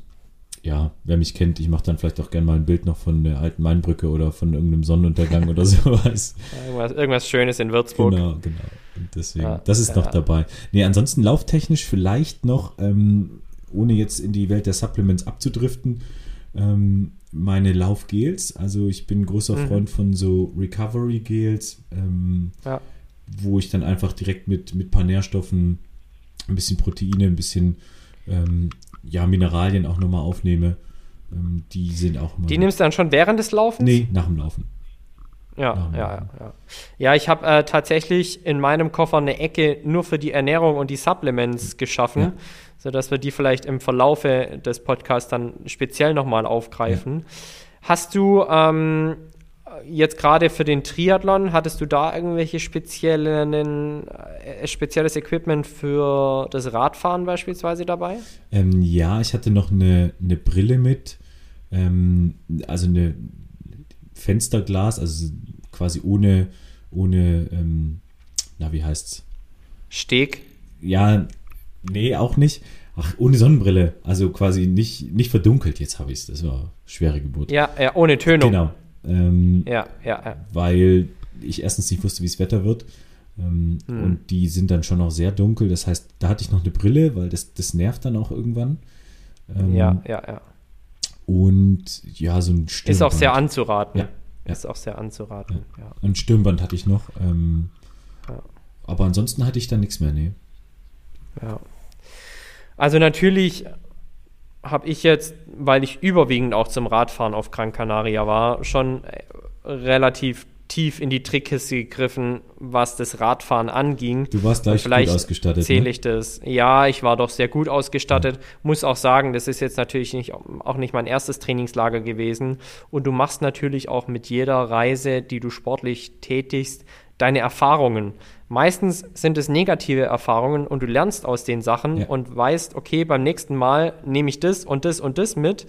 [SPEAKER 2] ja, wer mich kennt, ich mache dann vielleicht auch gerne mal ein Bild noch von der alten Mainbrücke oder von irgendeinem Sonnenuntergang oder (laughs) sowas.
[SPEAKER 1] Irgendwas, irgendwas, Schönes in Würzburg.
[SPEAKER 2] Genau, genau. Und deswegen, ja, das ist ja. noch dabei. Nee, ansonsten lauftechnisch vielleicht noch, ähm, ohne jetzt in die Welt der Supplements abzudriften, ähm, meine Laufgels. Also ich bin großer mhm. Freund von so Recovery-Gels, ähm, ja. wo ich dann einfach direkt mit, mit ein paar Nährstoffen, ein bisschen Proteine, ein bisschen ähm, ja, Mineralien auch nochmal aufnehme. Ähm, die sind auch
[SPEAKER 1] immer. Die nimmst du dann schon während des Laufens?
[SPEAKER 2] Nee, nach dem Laufen.
[SPEAKER 1] Ja, ja, ja, ja. Ja, ich habe äh, tatsächlich in meinem Koffer eine Ecke nur für die Ernährung und die Supplements geschaffen, ja. Sodass wir die vielleicht im Verlaufe des Podcasts dann speziell nochmal aufgreifen. Ja. Hast du ähm, jetzt gerade für den Triathlon, hattest du da irgendwelche speziellen, äh, spezielles Equipment für das Radfahren beispielsweise dabei?
[SPEAKER 2] Ähm, ja, ich hatte noch eine, eine Brille mit, ähm, also eine Fensterglas, also quasi ohne, ohne, ähm, na, wie heißt's?
[SPEAKER 1] Steg?
[SPEAKER 2] Ja, nee, auch nicht. Ach, ohne Sonnenbrille, also quasi nicht, nicht verdunkelt, jetzt habe ich es. Das war schwere Geburt.
[SPEAKER 1] Ja, ja, ohne Tönung.
[SPEAKER 2] Genau, ähm,
[SPEAKER 1] ja, ja, ja.
[SPEAKER 2] Weil ich erstens nicht wusste, wie es Wetter wird. Ähm, hm. Und die sind dann schon noch sehr dunkel. Das heißt, da hatte ich noch eine Brille, weil das, das nervt dann auch irgendwann.
[SPEAKER 1] Ähm, ja, ja, ja.
[SPEAKER 2] Und ja, so ein
[SPEAKER 1] Stirnband. Ist auch sehr anzuraten. Ja, ja. Ist auch sehr anzuraten. Ja.
[SPEAKER 2] Ein Stirnband hatte ich noch. Ähm. Aber ansonsten hatte ich da nichts mehr, nee.
[SPEAKER 1] Ja. Also natürlich habe ich jetzt, weil ich überwiegend auch zum Radfahren auf Gran Canaria war, schon äh, relativ tief in die Trickkiste gegriffen, was das Radfahren anging.
[SPEAKER 2] Du warst gleich
[SPEAKER 1] vielleicht
[SPEAKER 2] gut ausgestattet.
[SPEAKER 1] Zähle ne? ich ne? das. Ja, ich war doch sehr gut ausgestattet. Ja. Muss auch sagen, das ist jetzt natürlich nicht, auch nicht mein erstes Trainingslager gewesen. Und du machst natürlich auch mit jeder Reise, die du sportlich tätigst, deine Erfahrungen. Meistens sind es negative Erfahrungen und du lernst aus den Sachen
[SPEAKER 2] Ja.
[SPEAKER 1] und weißt, okay, beim nächsten Mal nehme ich das und das und das mit,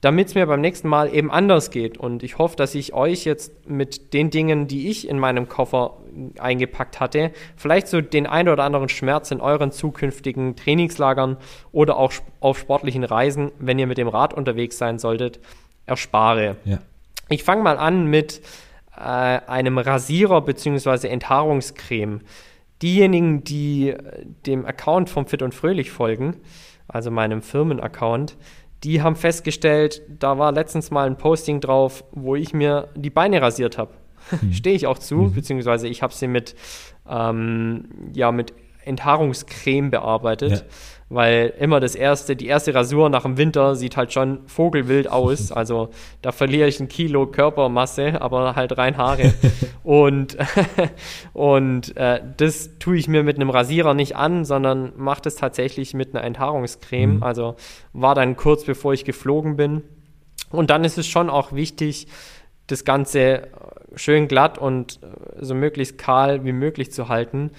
[SPEAKER 1] damit es mir beim nächsten Mal eben anders geht. Und ich hoffe, dass ich euch jetzt mit den Dingen, die ich in meinem Koffer eingepackt hatte, vielleicht so den ein oder anderen Schmerz in euren zukünftigen Trainingslagern oder auch auf sportlichen Reisen, wenn ihr mit dem Rad unterwegs sein solltet, erspare.
[SPEAKER 2] Ja.
[SPEAKER 1] Ich fange mal an mit äh, einem Rasierer bzw. Enthaarungscreme. Diejenigen, die äh, dem Account vom Fit und Fröhlich folgen, also meinem Firmenaccount, die haben festgestellt, da war letztens mal ein Posting drauf, wo ich mir die Beine rasiert habe. (laughs) Stehe ich auch zu, beziehungsweise ich habe sie mit, ähm, ja, mit Enthaarungscreme bearbeitet,
[SPEAKER 2] Ja.
[SPEAKER 1] Weil immer das erste, die erste Rasur nach dem Winter sieht halt schon vogelwild aus. (laughs) Also da verliere ich ein Kilo Körpermasse, aber halt rein Haare. (laughs) und (laughs) und äh, das tue ich mir mit einem Rasierer nicht an, sondern mache das tatsächlich mit einer Enthaarungscreme.
[SPEAKER 2] Mhm.
[SPEAKER 1] Also war dann kurz bevor ich geflogen bin. Und dann ist es schon auch wichtig, das Ganze schön glatt und so möglichst kahl wie möglich zu halten.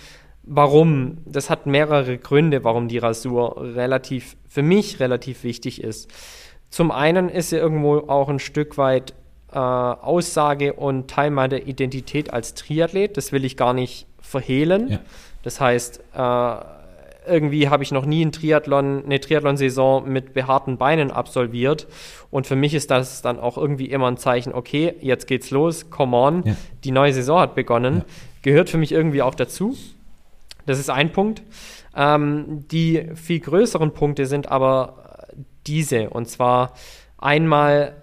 [SPEAKER 1] Warum? Das hat mehrere Gründe, warum die Rasur relativ, für mich relativ wichtig ist. Zum einen ist sie irgendwo auch ein Stück weit äh, Aussage und Teil meiner Identität als Triathlet. Das will ich gar nicht verhehlen.
[SPEAKER 2] Ja.
[SPEAKER 1] Das heißt, äh, irgendwie habe ich noch nie einen Triathlon, eine Triathlon-Saison mit behaarten Beinen absolviert. Und für mich ist das dann auch irgendwie immer ein Zeichen, okay, jetzt geht's los, come on,
[SPEAKER 2] Ja.
[SPEAKER 1] die neue Saison hat begonnen.
[SPEAKER 2] Ja.
[SPEAKER 1] Gehört für mich irgendwie auch dazu. Das ist ein Punkt. Ähm, die viel größeren Punkte sind aber diese. Und zwar einmal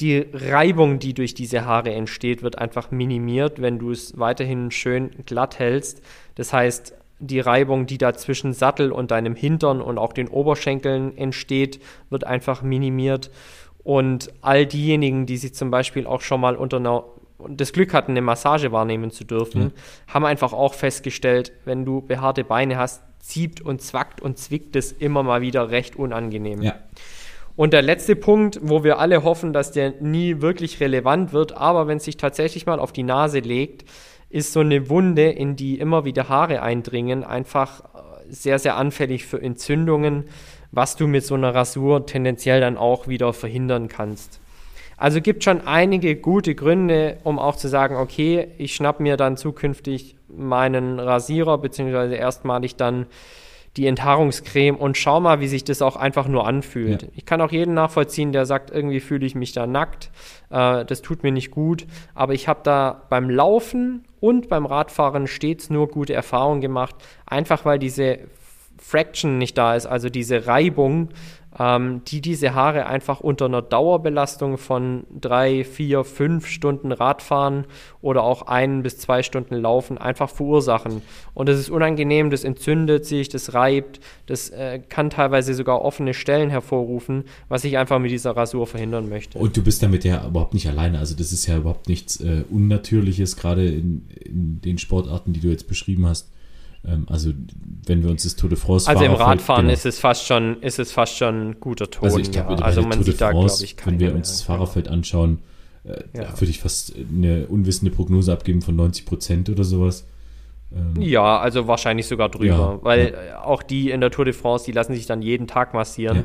[SPEAKER 1] die Reibung, die durch diese Haare entsteht, wird einfach minimiert, wenn du es weiterhin schön glatt hältst. Das heißt, die Reibung, die da zwischen Sattel und deinem Hintern und auch den Oberschenkeln entsteht, wird einfach minimiert. Und all diejenigen, die sich zum Beispiel auch schon mal unter einer und das Glück hatten, eine Massage wahrnehmen zu dürfen,
[SPEAKER 2] Ja.
[SPEAKER 1] haben einfach auch festgestellt, wenn du behaarte Beine hast, zieht und zwackt und zwickt es immer mal wieder recht unangenehm.
[SPEAKER 2] Ja.
[SPEAKER 1] Und der letzte Punkt, wo wir alle hoffen, dass der nie wirklich relevant wird, aber wenn es sich tatsächlich mal auf die Nase legt, ist so eine Wunde, in die immer wieder Haare eindringen, einfach äh, sehr, sehr anfällig für Entzündungen, was du mit so einer Rasur tendenziell dann auch wieder verhindern kannst. Also gibt schon einige gute Gründe, um auch zu sagen, okay, ich schnapp mir dann zukünftig meinen Rasierer, beziehungsweise erstmalig dann die Enthaarungscreme und schau mal, wie sich das auch einfach nur anfühlt.
[SPEAKER 2] Ja.
[SPEAKER 1] Ich kann auch jeden nachvollziehen, der sagt, irgendwie fühle ich mich da nackt, äh, das tut mir nicht gut, aber ich habe da beim Laufen und beim Radfahren stets nur gute Erfahrungen gemacht, einfach weil diese Fraction nicht da ist, also diese Reibung, ähm, die diese Haare einfach unter einer Dauerbelastung von drei, vier, fünf Stunden Radfahren oder auch ein bis zwei Stunden Laufen einfach verursachen. Und das ist unangenehm, das entzündet sich, das reibt, das äh, kann teilweise sogar offene Stellen hervorrufen, was ich einfach mit dieser Rasur verhindern möchte.
[SPEAKER 2] Und du bist damit ja überhaupt nicht alleine. Also das ist ja überhaupt nichts äh, Unnatürliches, gerade in, in den Sportarten, die du jetzt beschrieben hast. Ähm, also wenn wir uns das Tour de France
[SPEAKER 1] also im Radfahren
[SPEAKER 2] genau.
[SPEAKER 1] ist es fast schon, ist es fast schon ein guter Ton.
[SPEAKER 2] Also ich glaube,
[SPEAKER 1] ja. also man
[SPEAKER 2] Tour
[SPEAKER 1] sieht da,
[SPEAKER 2] France,
[SPEAKER 1] glaube ich,
[SPEAKER 2] wenn wir uns das. Fahrerfeld anschauen, äh,
[SPEAKER 1] Ja.
[SPEAKER 2] da würde ich fast eine unwissende Prognose abgeben von 90 Prozent oder sowas. Ähm,
[SPEAKER 1] Ja, also wahrscheinlich sogar drüber,
[SPEAKER 2] Ja,
[SPEAKER 1] weil äh, auch die in der Tour de France, die lassen sich dann jeden Tag massieren.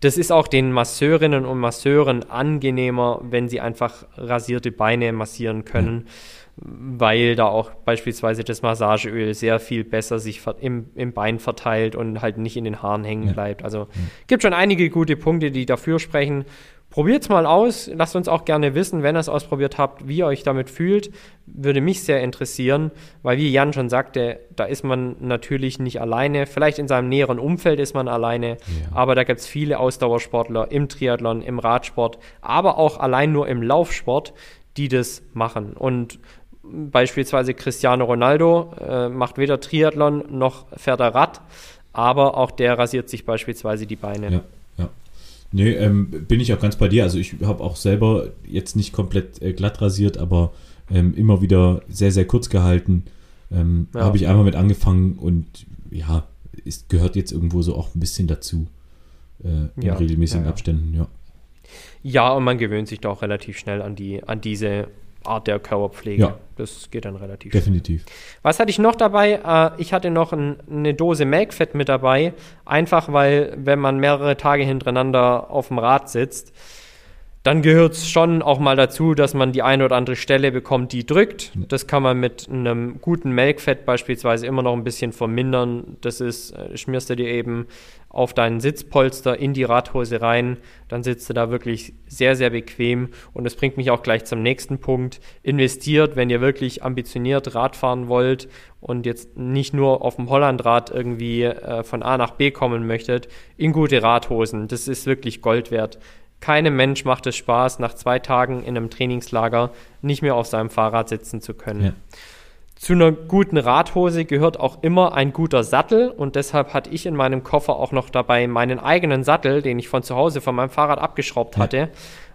[SPEAKER 1] Das ist auch den Masseurinnen und Masseuren angenehmer, wenn sie einfach rasierte Beine massieren können, weil da auch beispielsweise das Massageöl sehr viel besser sich im, im Bein verteilt und halt nicht in den Haaren hängen
[SPEAKER 2] Ja.
[SPEAKER 1] bleibt. Also gibt schon einige gute Punkte, die dafür sprechen. Probiert's mal aus. Lasst uns auch gerne wissen, wenn ihr es ausprobiert habt, wie ihr euch damit fühlt. Würde mich sehr interessieren, weil wie Jan schon sagte, da ist man natürlich nicht alleine. Vielleicht in seinem näheren Umfeld ist man alleine,
[SPEAKER 2] Ja.
[SPEAKER 1] aber da gibt's viele Ausdauersportler im Triathlon, im Radsport, aber auch allein nur im Laufsport, die das machen. Und beispielsweise Cristiano Ronaldo äh, macht weder Triathlon noch fährt er Rad, aber auch der rasiert sich beispielsweise die Beine.
[SPEAKER 2] Ja, ja. Nee, ähm, bin ich auch ganz bei dir. Also ich habe auch selber jetzt nicht komplett äh, glatt rasiert, aber ähm, immer wieder sehr, sehr kurz gehalten. Ähm,
[SPEAKER 1] Ja.
[SPEAKER 2] Habe ich einmal mit angefangen und ja, es gehört jetzt irgendwo so auch ein bisschen dazu. Äh, in
[SPEAKER 1] Ja,
[SPEAKER 2] regelmäßigen
[SPEAKER 1] ja.
[SPEAKER 2] Abständen, ja.
[SPEAKER 1] Ja, und man gewöhnt sich doch relativ schnell an die, an diese Art der Körperpflege.
[SPEAKER 2] Ja.
[SPEAKER 1] Das geht dann relativ
[SPEAKER 2] Definitiv.
[SPEAKER 1] Was hatte ich noch dabei? Äh, ich hatte noch ein, eine Dose Melkfett mit dabei. Einfach weil, wenn man mehrere Tage hintereinander auf dem Rad sitzt, dann gehört es schon auch mal dazu, dass man die eine oder andere Stelle bekommt, die drückt. Das kann man mit einem guten Melkfett beispielsweise immer noch ein bisschen vermindern. Das ist, äh, schmierst du dir eben auf deinen Sitzpolster in die Radhose rein, dann sitzt du da wirklich sehr, sehr bequem. Und das bringt mich auch gleich zum nächsten Punkt. Investiert, wenn ihr wirklich ambitioniert Rad fahren wollt und jetzt nicht nur auf dem Hollandrad irgendwie äh, von A nach B kommen möchtet, in gute Radhosen. Das ist wirklich Gold wert. Keinem Mensch macht es Spaß, nach zwei Tagen in einem Trainingslager nicht mehr auf seinem Fahrrad sitzen zu können. Ja. Zu einer guten Radhose gehört auch immer ein guter Sattel und deshalb hatte ich in meinem Koffer auch noch dabei meinen eigenen Sattel, den ich von zu Hause von meinem Fahrrad abgeschraubt hatte, ja.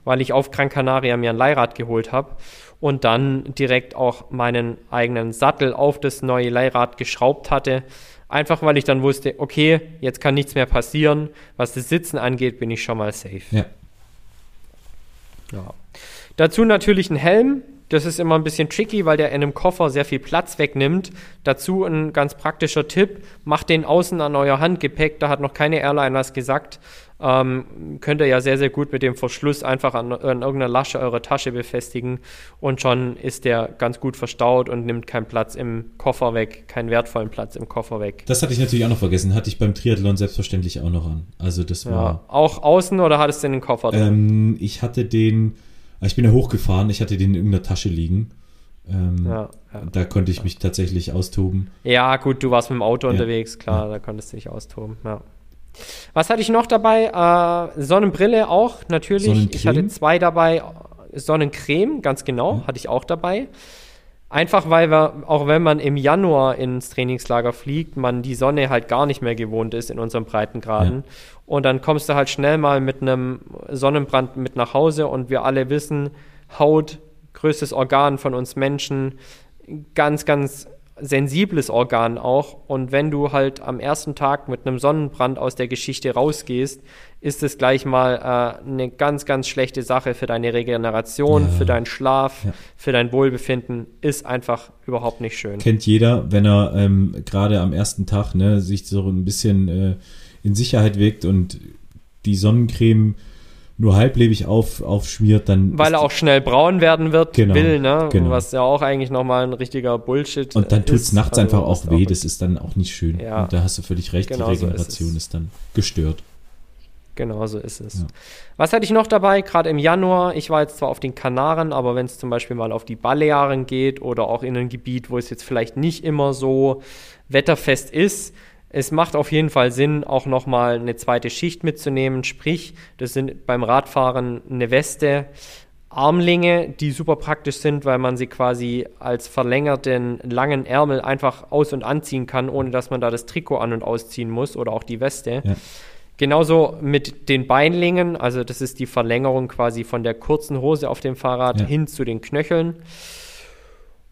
[SPEAKER 1] weil ich auf Gran Canaria mir ein Leihrad geholt habe und dann direkt auch meinen eigenen Sattel auf das neue Leihrad geschraubt hatte. Einfach weil ich dann wusste, okay, jetzt kann nichts mehr passieren. Was das Sitzen angeht, bin ich schon mal safe. Ja. Ja. Dazu natürlich ein Helm. Das ist immer ein bisschen tricky, weil der in einem Koffer sehr viel Platz wegnimmt. Dazu ein ganz praktischer Tipp: Macht den außen an euer Handgepäck. Da hat noch keine Airline was gesagt. Ähm, könnt ihr ja sehr, sehr gut mit dem Verschluss einfach an, an irgendeiner Lasche eure Tasche befestigen und schon ist der ganz gut verstaut und nimmt keinen Platz im Koffer weg, keinen wertvollen Platz im Koffer weg.
[SPEAKER 2] Das hatte ich natürlich auch noch vergessen. Hatte ich beim Triathlon selbstverständlich auch noch an. Also das war. Ja,
[SPEAKER 1] auch außen oder hattest du den Koffer
[SPEAKER 2] drin? Ähm, ich hatte den ich bin ja hochgefahren, ich hatte den in irgendeiner Tasche liegen. Ähm, ja, ja, da konnte ich mich tatsächlich austoben.
[SPEAKER 1] Ja, gut, du warst mit dem Auto ja, unterwegs, klar, da konntest du dich austoben. Was hatte ich noch dabei? Äh, Sonnenbrille auch, natürlich. Ich hatte zwei dabei. Sonnencreme, ganz genau, hatte ich auch dabei. Einfach weil wir, auch wenn man im Januar ins Trainingslager fliegt, man die Sonne halt gar nicht mehr gewohnt ist in unseren Breitengraden. Ja. Und dann kommst du halt schnell mal mit einem Sonnenbrand mit nach Hause und wir alle wissen, Haut, größtes Organ von uns Menschen, ganz, ganz sensibles Organ auch. Und wenn du halt am ersten Tag mit einem Sonnenbrand aus der Geschichte rausgehst, ist es gleich mal äh, eine ganz, ganz schlechte Sache für deine Regeneration, ja. für deinen Schlaf, ja. für dein Wohlbefinden. Ist einfach überhaupt nicht schön.
[SPEAKER 2] Kennt jeder, wenn er ähm, gerade am ersten Tag ne, sich so ein bisschen äh, in Sicherheit wägt und die Sonnencreme nur halblebig auf, aufschmiert, dann.
[SPEAKER 1] Weil er auch schnell braun werden wird, genau, will, ne? Genau. Was ja auch eigentlich nochmal ein richtiger Bullshit
[SPEAKER 2] Und dann tut es nachts also, einfach auch weh, das ist dann auch nicht schön. Ja. Und da hast du völlig recht, genau die Regeneration so ist, ist, dann gestört.
[SPEAKER 1] Genau so ist es. Ja. Was hatte ich noch dabei? Gerade im Januar, ich war jetzt zwar auf den Kanaren, aber wenn es zum Beispiel mal auf die Balearen geht oder auch in ein Gebiet, wo es jetzt vielleicht nicht immer so wetterfest ist, es macht auf jeden Fall Sinn, auch nochmal eine zweite Schicht mitzunehmen. Sprich, das sind beim Radfahren eine Weste, Armlinge, die super praktisch sind, weil man sie quasi als verlängerten langen Ärmel einfach aus- und anziehen kann, ohne dass man da das Trikot an- und ausziehen muss oder auch die Weste. Ja. Genauso mit den Beinlingen, also das ist die Verlängerung quasi von der kurzen Hose auf dem Fahrrad ja. hin zu den Knöcheln.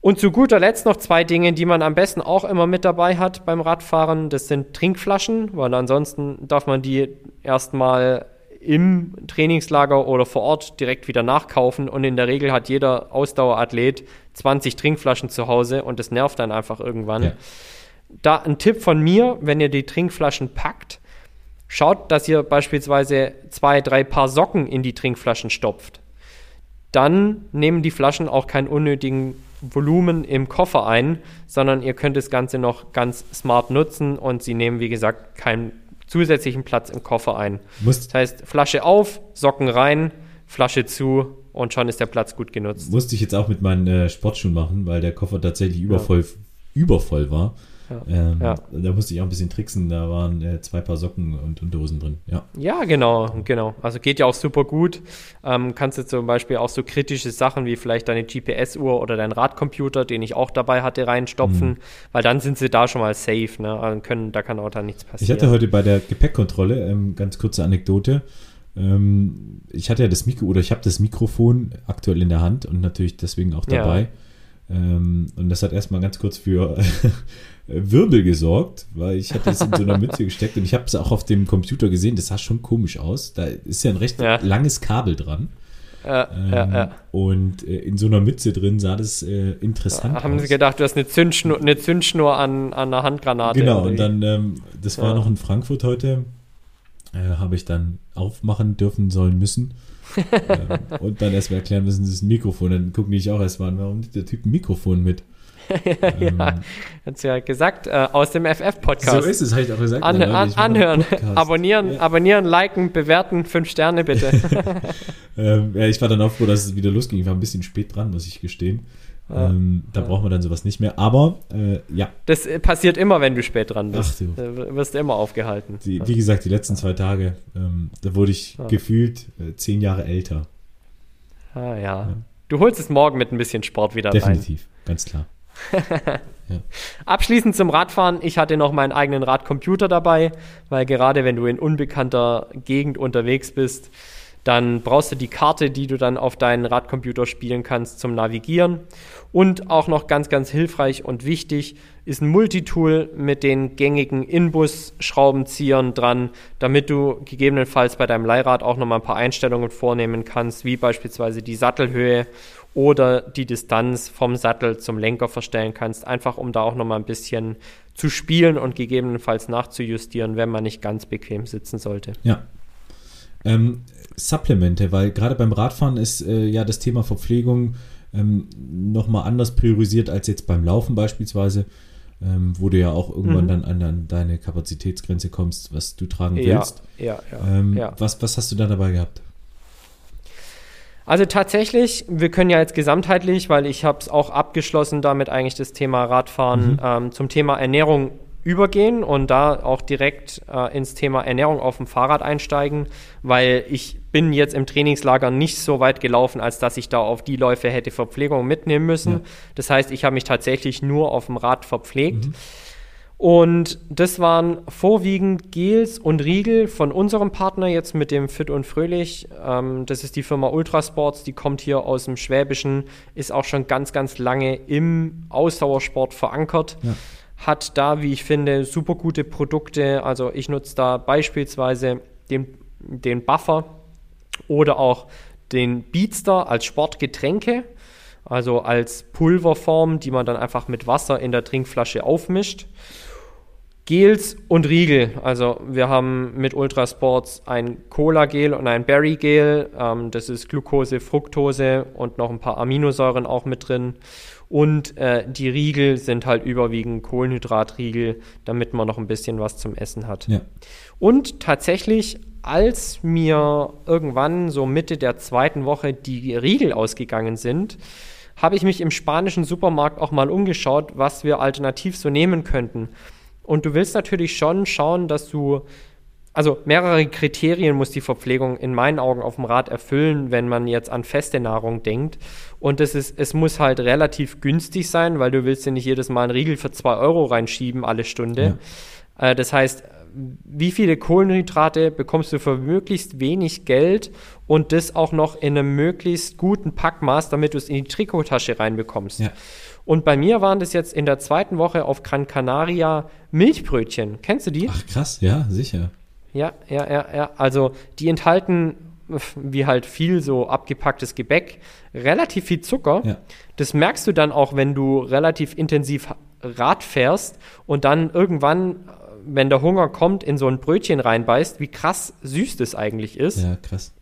[SPEAKER 1] Und zu guter Letzt noch zwei Dinge, die man am besten auch immer mit dabei hat beim Radfahren. Das sind Trinkflaschen, weil ansonsten darf man die erstmal im Trainingslager oder vor Ort direkt wieder nachkaufen. Und in der Regel hat jeder Ausdauerathlet 20 Trinkflaschen zu Hause und das nervt dann einfach irgendwann. Ja. Da ein Tipp von mir, wenn ihr die Trinkflaschen packt, schaut, dass ihr beispielsweise zwei, drei Paar Socken in die Trinkflaschen stopft. Dann nehmen die Flaschen auch keinen unnötigen Volumen im Koffer ein, sondern ihr könnt das Ganze noch ganz smart nutzen und sie nehmen, wie gesagt, keinen zusätzlichen Platz im Koffer ein. Musst das heißt, Flasche auf, Socken rein, Flasche zu und schon ist der Platz gut genutzt.
[SPEAKER 2] Musste ich jetzt auch mit meinen äh, Sportschuhen machen, weil der Koffer tatsächlich übervoll, ja. übervoll war. Ja. Ähm, ja. Da musste ich auch ein bisschen tricksen. Da waren äh, zwei Paar Socken und Unterhosen drin. Ja,
[SPEAKER 1] ja genau, genau. Also geht ja auch super gut. Ähm, kannst du zum Beispiel auch so kritische Sachen wie vielleicht deine GPS-Uhr oder dein Radcomputer, den ich auch dabei hatte, reinstopfen, mhm. weil dann sind sie da schon mal safe. Ne? Also können, da kann auch dann nichts passieren.
[SPEAKER 2] Ich hatte heute bei der Gepäckkontrolle, ähm, ganz kurze Anekdote, ähm, ich hatte ja das Mikro oder ich habe das Mikrofon aktuell in der Hand und natürlich deswegen auch dabei. Ja. Ähm, und das hat erstmal ganz kurz für (laughs) Wirbel gesorgt, weil ich hatte es in so einer (laughs) Mütze gesteckt und ich habe es auch auf dem Computer gesehen, das sah schon komisch aus. Da ist ja ein recht ja. langes Kabel dran. Ja, ähm, ja. Und äh, in so einer Mütze drin sah das äh, interessant
[SPEAKER 1] ja, Haben aus. sie gedacht, du hast eine Zündschnur, eine Zündschnur an, an einer Handgranate.
[SPEAKER 2] Genau, und dann, ähm, das war noch in Frankfurt heute, äh, habe ich dann aufmachen dürfen sollen müssen. (laughs) ähm, und dann erst mal erklären müssen, das ist ein Mikrofon. Dann gucken die ich auch erst mal, warum nimmt der Typ ein Mikrofon mit? (laughs)
[SPEAKER 1] ja, hat's ja gesagt, äh, aus dem FF-Podcast.
[SPEAKER 2] So ist es, habe ich auch gesagt.
[SPEAKER 1] An,
[SPEAKER 2] an,
[SPEAKER 1] an, anhören, abonnieren, ja. abonnieren, liken, bewerten, fünf Sterne bitte. (laughs)
[SPEAKER 2] ähm, ja, ich war dann auch froh, dass es wieder losging. Ich war ein bisschen spät dran, muss ich gestehen. Ja, ähm, da ja. braucht man dann sowas nicht mehr. Aber äh, ja.
[SPEAKER 1] Das äh, passiert immer, wenn du spät dran bist. Ach, du. Da wirst du immer aufgehalten.
[SPEAKER 2] Die, wie gesagt, die letzten zwei Tage, ähm, da wurde ich ja. gefühlt äh, zehn Jahre älter.
[SPEAKER 1] Ah ja. Du holst es morgen mit ein bisschen Sport wieder
[SPEAKER 2] Definitiv, rein. Definitiv, ganz klar. (laughs)
[SPEAKER 1] Abschließend zum Radfahren. Ich hatte noch meinen eigenen Radcomputer dabei, weil gerade wenn du in unbekannter Gegend unterwegs bist, dann brauchst du die Karte, die du dann auf deinen Radcomputer spielen kannst zum Navigieren. Und auch noch ganz, ganz hilfreich und wichtig ist ein Multitool mit den gängigen Inbus-Schraubenziehern dran, damit du gegebenenfalls bei deinem Leihrad auch nochmal ein paar Einstellungen vornehmen kannst, wie beispielsweise die Sattelhöhe oder die Distanz vom Sattel zum Lenker verstellen kannst, einfach um da auch nochmal ein bisschen zu spielen und gegebenenfalls nachzujustieren, wenn man nicht ganz bequem sitzen sollte.
[SPEAKER 2] Ja. Ähm, Supplemente, weil gerade beim Radfahren ist äh, ja das Thema Verpflegung ähm, nochmal anders priorisiert als jetzt beim Laufen beispielsweise, ähm, wo du ja auch irgendwann mhm. dann an, an, deine Kapazitätsgrenze kommst, was du tragen willst.
[SPEAKER 1] Ja, ja,
[SPEAKER 2] ähm,
[SPEAKER 1] ja.
[SPEAKER 2] Was, was hast du da dabei gehabt?
[SPEAKER 1] Also tatsächlich, wir können ja jetzt gesamtheitlich, weil ich habe es auch abgeschlossen damit eigentlich das Thema Radfahren mhm. ähm, zum Thema Ernährung übergehen und da auch direkt äh, ins Thema Ernährung auf dem Fahrrad einsteigen, weil ich bin jetzt im Trainingslager nicht so weit gelaufen, als dass ich da auf die Läufe hätte Verpflegung mitnehmen müssen. Ja. Das heißt, ich habe mich tatsächlich nur auf dem Rad verpflegt. Mhm. Und das waren vorwiegend Gels und Riegel von unserem Partner jetzt mit dem Fit und Fröhlich. Ähm, das ist die Firma Ultrasports, die kommt hier aus dem Schwäbischen, ist auch schon ganz, ganz lange im Ausdauersport verankert. Ja hat da, wie ich finde, super gute Produkte. Also ich nutze da beispielsweise den, den Buffer oder auch den Beatster als Sportgetränke, also als Pulverform, die man dann einfach mit Wasser in der Trinkflasche aufmischt. Gels und Riegel. Also wir haben mit Ultrasports ein Cola-Gel und ein Berry-Gel. Ähm, das ist Glucose, Fructose und noch ein paar Aminosäuren auch mit drin. Und äh, die Riegel sind halt überwiegend Kohlenhydratriegel, damit man noch ein bisschen was zum Essen hat.
[SPEAKER 2] Ja.
[SPEAKER 1] Und tatsächlich, als mir irgendwann so Mitte der zweiten Woche die Riegel ausgegangen sind, habe ich mich im spanischen Supermarkt auch mal umgeschaut, was wir alternativ so nehmen könnten. Und du willst natürlich schon schauen, dass du also mehrere Kriterien muss die Verpflegung in meinen Augen auf dem Rad erfüllen, wenn man jetzt an feste Nahrung denkt. Und das ist, es muss halt relativ günstig sein, weil du willst ja nicht jedes Mal einen Riegel für zwei Euro reinschieben alle Stunde. Ja. Äh, das heißt, wie viele Kohlenhydrate bekommst du für möglichst wenig Geld und das auch noch in einem möglichst guten Packmaß, damit du es in die Trikottasche reinbekommst. Ja. Und bei mir waren das jetzt in der zweiten Woche auf Gran Canaria Milchbrötchen. Kennst du die?
[SPEAKER 2] Ach krass, ja, sicher.
[SPEAKER 1] Ja, ja, ja, ja. Also die enthalten, wie halt viel so abgepacktes Gebäck, relativ viel Zucker. Ja. Das merkst du dann auch, wenn du relativ intensiv Rad fährst und dann irgendwann, wenn der Hunger kommt, in so ein Brötchen reinbeißt, wie krass süß das eigentlich ist.
[SPEAKER 2] Ja, krass.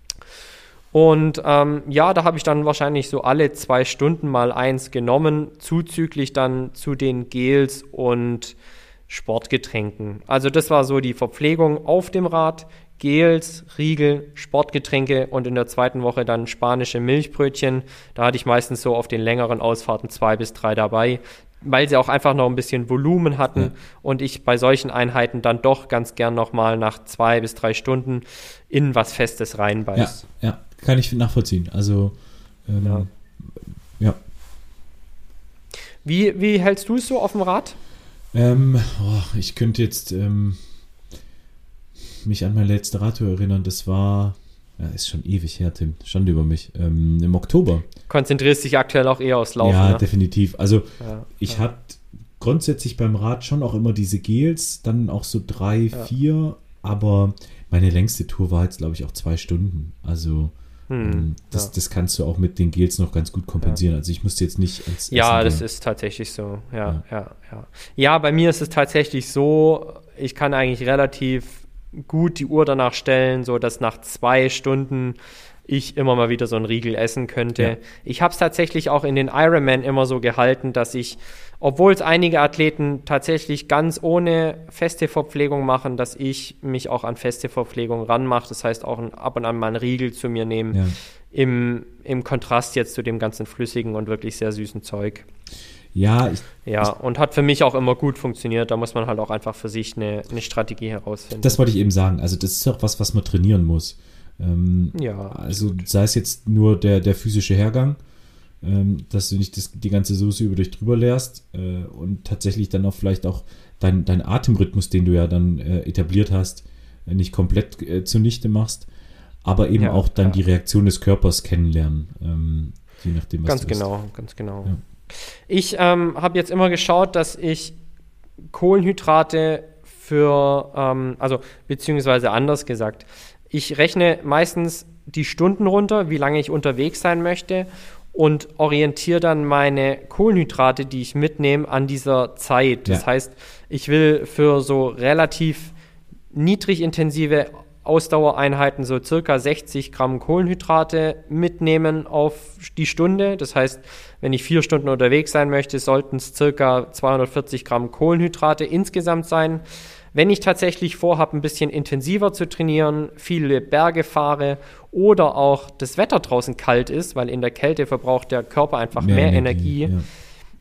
[SPEAKER 1] Und ähm, ja, da habe ich dann wahrscheinlich so alle zwei Stunden mal eins genommen, zuzüglich dann zu den Gels und Sportgetränken. Also das war so die Verpflegung auf dem Rad. Gels, Riegel, Sportgetränke und in der zweiten Woche dann spanische Milchbrötchen. Da hatte ich meistens so auf den längeren Ausfahrten zwei bis drei dabei, weil sie auch einfach noch ein bisschen Volumen hatten ja. und ich bei solchen Einheiten dann doch ganz gern nochmal nach zwei bis drei Stunden in was Festes reinbeiß.
[SPEAKER 2] Ja, ja, kann ich nachvollziehen. Also, ähm, ja. ja.
[SPEAKER 1] Wie, wie hältst du es so auf dem Rad?
[SPEAKER 2] Ähm, oh, ich könnte jetzt ähm, mich an meine letzte Radtour erinnern. Das war, ja, ist schon ewig her, Tim. Schande über mich. Ähm, Im Oktober.
[SPEAKER 1] Konzentrierst dich aktuell auch eher aufs Laufen.
[SPEAKER 2] Ja, ne? definitiv. Also ja, ich ja. hatte grundsätzlich beim Rad schon auch immer diese Gels, dann auch so drei, ja. vier, aber meine längste Tour war jetzt, glaube ich, auch zwei Stunden. Also Hm, das, ja. das kannst du auch mit den Gels noch ganz gut kompensieren. Also ich musste jetzt nicht
[SPEAKER 1] ins Ja, das ist tatsächlich so. Ja, ja, ja, ja. Ja, bei mir ist es tatsächlich so, ich kann eigentlich relativ gut die Uhr danach stellen, so dass nach zwei Stunden ich immer mal wieder so einen Riegel essen könnte. Ja. Ich habe es tatsächlich auch in den Ironman immer so gehalten, dass ich, obwohl es einige Athleten tatsächlich ganz ohne feste Verpflegung machen, dass ich mich auch an feste Verpflegung ranmache. Das heißt auch ab und an mal einen Riegel zu mir nehmen. Ja. Im, Im Kontrast jetzt zu dem ganzen flüssigen und wirklich sehr süßen Zeug.
[SPEAKER 2] Ja, ich,
[SPEAKER 1] ja, und hat für mich auch immer gut funktioniert. Da muss man halt auch einfach für sich eine, eine Strategie herausfinden.
[SPEAKER 2] Das wollte ich eben sagen. Also, das ist auch was, was man trainieren muss. Ähm, ja. Also, sei es jetzt nur der, der physische Hergang, ähm, dass du nicht das, die ganze Soße über dich drüber leerst äh, und tatsächlich dann auch vielleicht auch dein, dein Atemrhythmus, den du ja dann äh, etabliert hast, äh, nicht komplett äh, zunichte machst, aber eben ja, auch dann ja. die Reaktion des Körpers kennenlernen. Ähm, je nachdem,
[SPEAKER 1] was Ganz genau, ist. ganz genau. Ja. Ich ähm, habe jetzt immer geschaut, dass ich Kohlenhydrate für, ähm, also beziehungsweise anders gesagt, ich rechne meistens die Stunden runter, wie lange ich unterwegs sein möchte und orientiere dann meine Kohlenhydrate, die ich mitnehme, an dieser Zeit. Das ja. heißt, ich will für so relativ niedrig intensive Ausdauereinheiten so circa 60 Gramm Kohlenhydrate mitnehmen auf die Stunde. Das heißt, wenn ich vier Stunden unterwegs sein möchte, sollten es circa 240 Gramm Kohlenhydrate insgesamt sein. Wenn ich tatsächlich vorhabe, ein bisschen intensiver zu trainieren, viele Berge fahre oder auch das Wetter draußen kalt ist, weil in der Kälte verbraucht der Körper einfach mehr, mehr Energie, Energie ja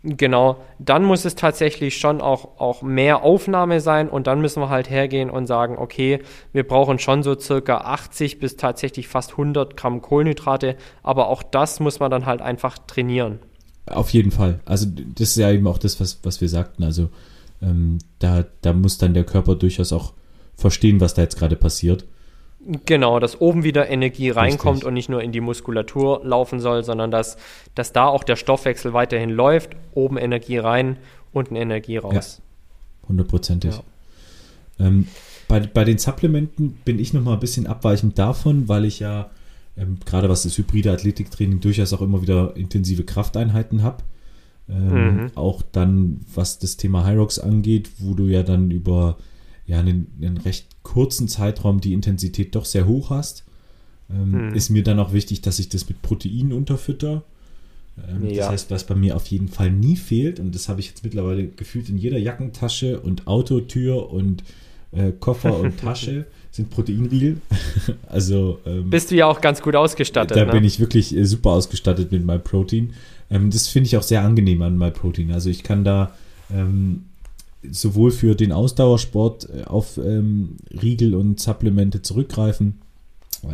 [SPEAKER 1] Genau, dann muss es tatsächlich schon auch, auch mehr Aufnahme sein und dann müssen wir halt hergehen und sagen, okay, wir brauchen schon so circa 80 bis tatsächlich fast 100 Gramm Kohlenhydrate, aber auch das muss man dann halt einfach trainieren.
[SPEAKER 2] Auf jeden Fall. Also das ist ja eben auch das, was, was wir sagten. Also ähm, da, da muss dann der Körper durchaus auch verstehen, was da jetzt gerade passiert.
[SPEAKER 1] Genau, dass oben wieder Energie reinkommt Richtig. und nicht nur in die Muskulatur laufen soll, sondern dass, dass da auch der Stoffwechsel weiterhin läuft, oben Energie rein, unten Energie raus.
[SPEAKER 2] Ja, hundertprozentig. Ja. Ähm, bei, bei den Supplementen bin ich nochmal ein bisschen abweichend davon, weil ich ja ähm, gerade was das hybride Athletiktraining durchaus auch immer wieder intensive Krafteinheiten habe. Ähm, mhm. Auch dann, was das Thema Hyrox angeht, wo du ja dann über ja, einen, einen recht kurzen Zeitraum die Intensität doch sehr hoch hast, ähm, hm. ist mir dann auch wichtig, dass ich das mit Proteinen unterfütter. Ähm, ja. Das heißt, was bei mir auf jeden Fall nie fehlt, und das habe ich jetzt mittlerweile gefühlt in jeder Jackentasche und Autotür und äh, Koffer und (laughs) Tasche, sind Proteinriegel. (laughs) also ähm,
[SPEAKER 1] bist du ja auch ganz gut ausgestattet.
[SPEAKER 2] Da ne? bin ich wirklich äh, super ausgestattet mit MyProtein. Ähm, das finde ich auch sehr angenehm an MyProtein. Also ich kann da ähm, sowohl für den Ausdauersport äh, auf ähm, Riegel und Supplemente zurückgreifen,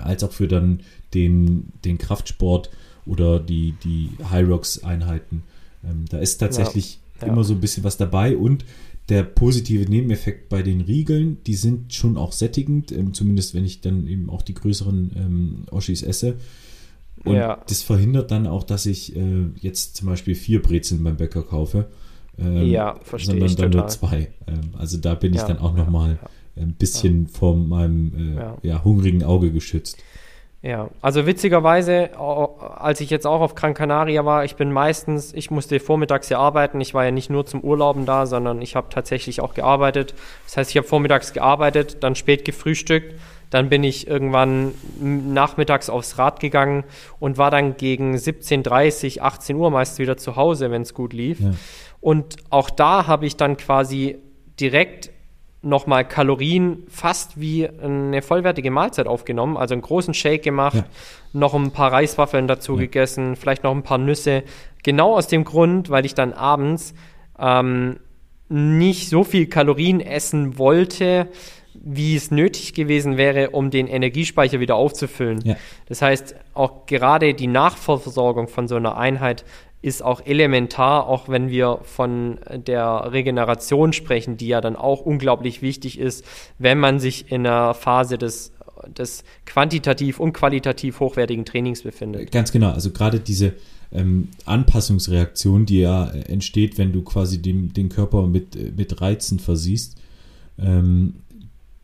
[SPEAKER 2] als auch für dann den, den Kraftsport oder die, die High-Rocks-Einheiten. Ähm, da ist tatsächlich ja, ja. immer so ein bisschen was dabei und der positive Nebeneffekt bei den Riegeln, die sind schon auch sättigend, ähm, zumindest wenn ich dann eben auch die größeren ähm, Oschis esse. Und ja. das verhindert dann auch, dass ich äh, jetzt zum Beispiel vier Brezeln beim Bäcker kaufe ähm,
[SPEAKER 1] ja, verstehe
[SPEAKER 2] sondern ich dann total. nur zwei. Ähm, also da bin ich ja, dann auch ja, nochmal ja. ein bisschen ja. vor meinem äh, ja. hungrigen Auge geschützt.
[SPEAKER 1] Ja, also witzigerweise, als ich jetzt auch auf Gran Canaria war, ich bin meistens, ich musste vormittags ja arbeiten. Ich war ja nicht nur zum Urlauben da, sondern ich habe tatsächlich auch gearbeitet. Das heißt, ich habe vormittags gearbeitet, dann spät gefrühstückt, dann bin ich irgendwann nachmittags aufs Rad gegangen und war dann gegen 17.30, 18 Uhr meist wieder zu Hause, wenn es gut lief. Ja. Und auch da habe ich dann quasi direkt nochmal Kalorien fast wie eine vollwertige Mahlzeit aufgenommen. Also einen großen Shake gemacht, ja. noch ein paar Reiswaffeln dazu ja. gegessen, vielleicht noch ein paar Nüsse. Genau aus dem Grund, weil ich dann abends ähm, nicht so viel Kalorien essen wollte, wie es nötig gewesen wäre, um den Energiespeicher wieder aufzufüllen. Ja. Das heißt, auch gerade die Nachversorgung von so einer Einheit ist auch elementar, auch wenn wir von der Regeneration sprechen, die ja dann auch unglaublich wichtig ist, wenn man sich in einer Phase des, des quantitativ und qualitativ hochwertigen Trainings befindet.
[SPEAKER 2] Ganz genau, also gerade diese ähm, Anpassungsreaktion, die ja entsteht, wenn du quasi den, den Körper mit, mit Reizen versiehst, ähm,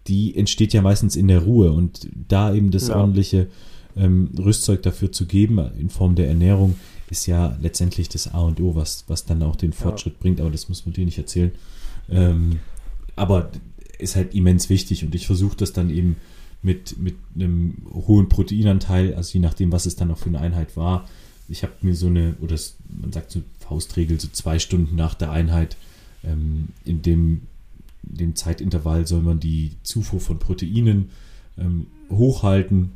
[SPEAKER 2] die entsteht ja meistens in der Ruhe und da eben das ja. ordentliche ähm, Rüstzeug dafür zu geben in Form der Ernährung, ist ja letztendlich das A und O, was, was dann auch den Fortschritt ja. bringt, aber das muss man dir nicht erzählen. Ähm, aber ist halt immens wichtig und ich versuche das dann eben mit, mit einem hohen Proteinanteil, also je nachdem, was es dann auch für eine Einheit war. Ich habe mir so eine, oder man sagt so Faustregel, so zwei Stunden nach der Einheit, ähm, in dem, dem Zeitintervall soll man die Zufuhr von Proteinen ähm, hochhalten,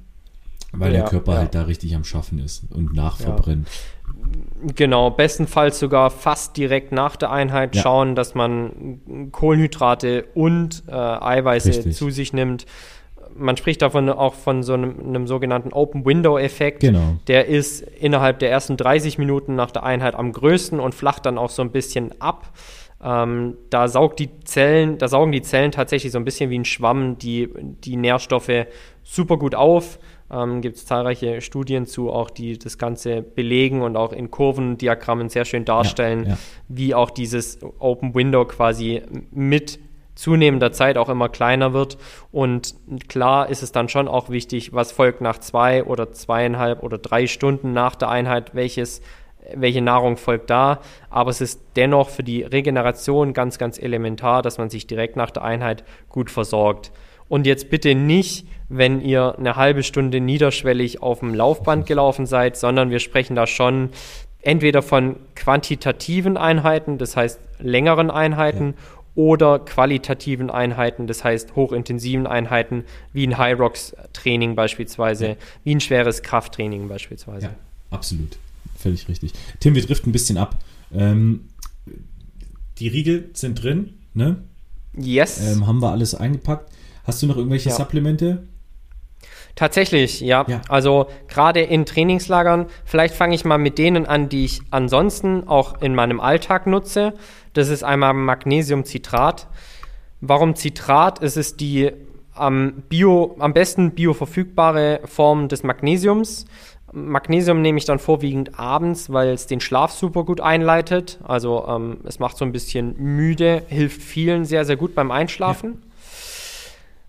[SPEAKER 2] weil ja, der Körper ja. halt da richtig am Schaffen ist und nachverbrennt.
[SPEAKER 1] Ja. Genau, bestenfalls sogar fast direkt nach der Einheit schauen, dass man Kohlenhydrate und äh, Eiweiße richtig. zu sich nimmt man spricht davon auch von so einem, einem sogenannten Open Window Effekt.
[SPEAKER 2] Genau.
[SPEAKER 1] Der ist innerhalb der ersten 30 Minuten nach der Einheit am größten und flacht dann auch so ein bisschen ab. Ähm, da saugt die Zellen, da saugen die Zellen tatsächlich so ein bisschen wie ein Schwamm die, die Nährstoffe super gut auf. Ähm, Gibt es zahlreiche Studien zu, auch die das Ganze belegen und auch in Kurvendiagrammen sehr schön darstellen, ja, ja. wie auch dieses Open Window quasi mit zunehmender Zeit auch immer kleiner wird. Und klar ist es dann schon auch wichtig, was folgt nach zwei oder zweieinhalb oder drei Stunden nach der Einheit, welches, welche Nahrung folgt da. Aber es ist dennoch für die Regeneration ganz, ganz elementar, dass man sich direkt nach der Einheit gut versorgt. Und jetzt bitte nicht, wenn ihr eine halbe Stunde niederschwellig auf dem Laufband gelaufen seid, sondern wir sprechen da schon entweder von quantitativen Einheiten, das heißt längeren Einheiten, ja oder qualitativen Einheiten, das heißt hochintensiven Einheiten, wie ein High Rocks Training beispielsweise, ja. wie ein schweres Krafttraining beispielsweise. Ja,
[SPEAKER 2] absolut. Völlig richtig. Tim, wir driften ein bisschen ab. Ähm, die Riegel sind drin, ne?
[SPEAKER 1] Yes.
[SPEAKER 2] Ähm, haben wir alles eingepackt. Hast du noch irgendwelche ja. Supplemente?
[SPEAKER 1] Tatsächlich, ja. ja. Also gerade in Trainingslagern, vielleicht fange ich mal mit denen an, die ich ansonsten auch in meinem Alltag nutze. Das ist einmal Magnesiumcitrat. Warum Citrat? Es ist die am, Bio, am besten bioverfügbare Form des Magnesiums. Magnesium nehme ich dann vorwiegend abends, weil es den Schlaf super gut einleitet. Also ähm, es macht so ein bisschen müde, hilft vielen sehr, sehr gut beim Einschlafen. Ja.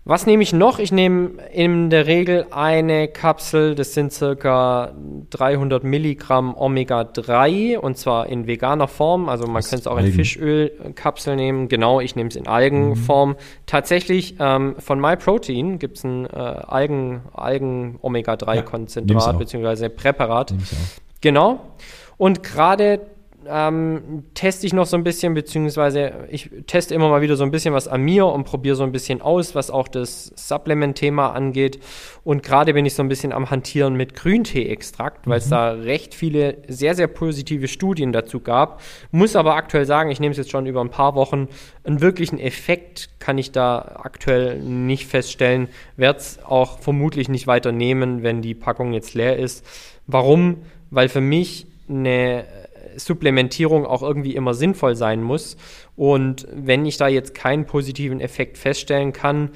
[SPEAKER 1] Was nehme ich noch? Ich nehme in der Regel eine Kapsel, das sind circa 300 Milligramm Omega-3 und zwar in veganer Form. Also man könnte es auch Algen. in Fischölkapsel nehmen. Genau, ich nehme es in Algenform. Mhm. Tatsächlich ähm, von MyProtein gibt es ein äh, Algen, Algen Omega-3-Konzentrat ja, bzw. Präparat. Genau. Und gerade ähm, teste ich noch so ein bisschen, beziehungsweise ich teste immer mal wieder so ein bisschen was an mir und probiere so ein bisschen aus, was auch das Supplement-Thema angeht. Und gerade bin ich so ein bisschen am Hantieren mit Grüntee-Extrakt, weil es mhm. da recht viele sehr, sehr positive Studien dazu gab. Muss aber aktuell sagen, ich nehme es jetzt schon über ein paar Wochen. Einen wirklichen Effekt kann ich da aktuell nicht feststellen. Werde es auch vermutlich nicht weiter nehmen, wenn die Packung jetzt leer ist. Warum? Weil für mich eine Supplementierung auch irgendwie immer sinnvoll sein muss. Und wenn ich da jetzt keinen positiven Effekt feststellen kann,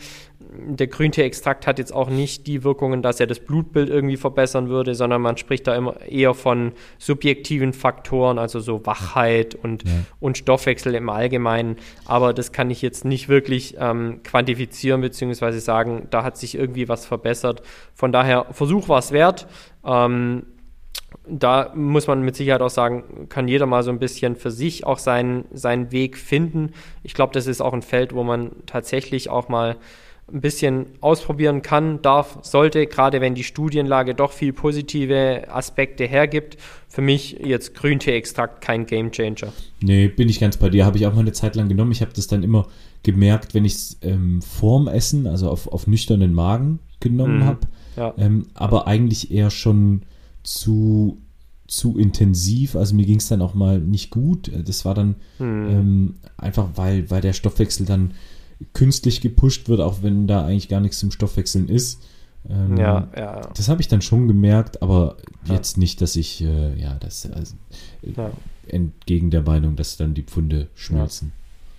[SPEAKER 1] der Grüntee-Extrakt hat jetzt auch nicht die Wirkungen, dass er das Blutbild irgendwie verbessern würde, sondern man spricht da immer eher von subjektiven Faktoren, also so Wachheit und, ja. und Stoffwechsel im Allgemeinen. Aber das kann ich jetzt nicht wirklich ähm, quantifizieren bzw. sagen, da hat sich irgendwie was verbessert. Von daher, Versuch war es wert. Ähm, da muss man mit Sicherheit auch sagen, kann jeder mal so ein bisschen für sich auch seinen, seinen Weg finden. Ich glaube, das ist auch ein Feld, wo man tatsächlich auch mal ein bisschen ausprobieren kann, darf, sollte, gerade wenn die Studienlage doch viel positive Aspekte hergibt. Für mich jetzt Grüntee-Extrakt kein Gamechanger.
[SPEAKER 2] Nee, bin ich ganz bei dir. Habe ich auch mal eine Zeit lang genommen. Ich habe das dann immer gemerkt, wenn ich es ähm, vorm Essen, also auf, auf nüchternen Magen genommen mhm. habe. Ja. Ähm, aber eigentlich eher schon zu, zu intensiv. Also mir ging es dann auch mal nicht gut. Das war dann hm. ähm, einfach, weil, weil der Stoffwechsel dann künstlich gepusht wird, auch wenn da eigentlich gar nichts zum Stoffwechseln ist. Ähm, ja, ja. Das habe ich dann schon gemerkt, aber ja. jetzt nicht, dass ich, äh, ja, das also, ja. entgegen der Meinung, dass dann die Pfunde schmelzen.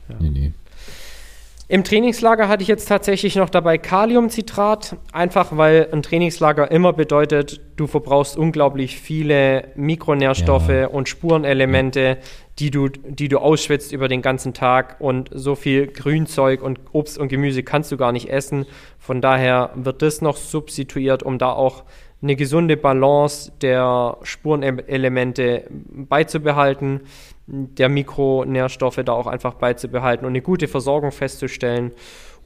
[SPEAKER 2] Ja. Nee, nee.
[SPEAKER 1] Im Trainingslager hatte ich jetzt tatsächlich noch dabei Kaliumcitrat, einfach weil ein Trainingslager immer bedeutet, du verbrauchst unglaublich viele Mikronährstoffe ja. und Spurenelemente, die du, die du ausschwitzt über den ganzen Tag und so viel Grünzeug und Obst und Gemüse kannst du gar nicht essen. Von daher wird das noch substituiert, um da auch eine gesunde Balance der Spurenelemente beizubehalten, der Mikronährstoffe da auch einfach beizubehalten und eine gute Versorgung festzustellen.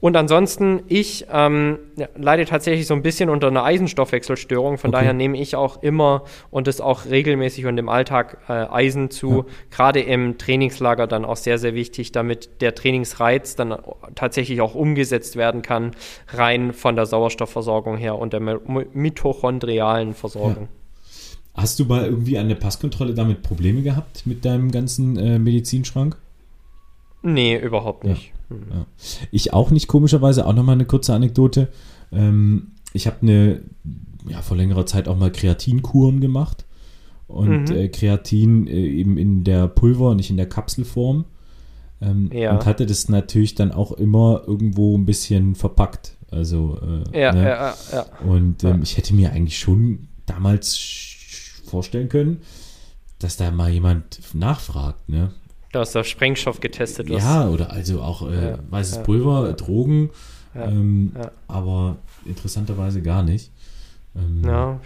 [SPEAKER 1] Und ansonsten, ich ähm, leide tatsächlich so ein bisschen unter einer Eisenstoffwechselstörung. Von okay. daher nehme ich auch immer und das auch regelmäßig und im Alltag äh, Eisen zu. Ja. Gerade im Trainingslager dann auch sehr, sehr wichtig, damit der Trainingsreiz dann tatsächlich auch umgesetzt werden kann, rein von der Sauerstoffversorgung her und der mitochondrialen Versorgung.
[SPEAKER 2] Ja. Hast du mal irgendwie an der Passkontrolle damit Probleme gehabt mit deinem ganzen äh, Medizinschrank?
[SPEAKER 1] Nee, überhaupt nicht.
[SPEAKER 2] Ja. Ja. Ich auch nicht, komischerweise. Auch nochmal eine kurze Anekdote. Ähm, ich habe eine, ja, vor längerer Zeit auch mal Kreatinkuren gemacht. Und mhm. äh, Kreatin äh, eben in der Pulver, nicht in der Kapselform. Ähm, ja. Und hatte das natürlich dann auch immer irgendwo ein bisschen verpackt. Also, äh, ja, ne? ja, ja, Und ähm, ich hätte mir eigentlich schon damals vorstellen können, dass da mal jemand nachfragt, ne?
[SPEAKER 1] Da ist der Sprengstoff getestet.
[SPEAKER 2] Was. Ja, oder also auch äh, ja, weißes ja, Pulver, ja. Drogen, ähm, aber interessanterweise gar nicht.
[SPEAKER 1] Ähm, ja,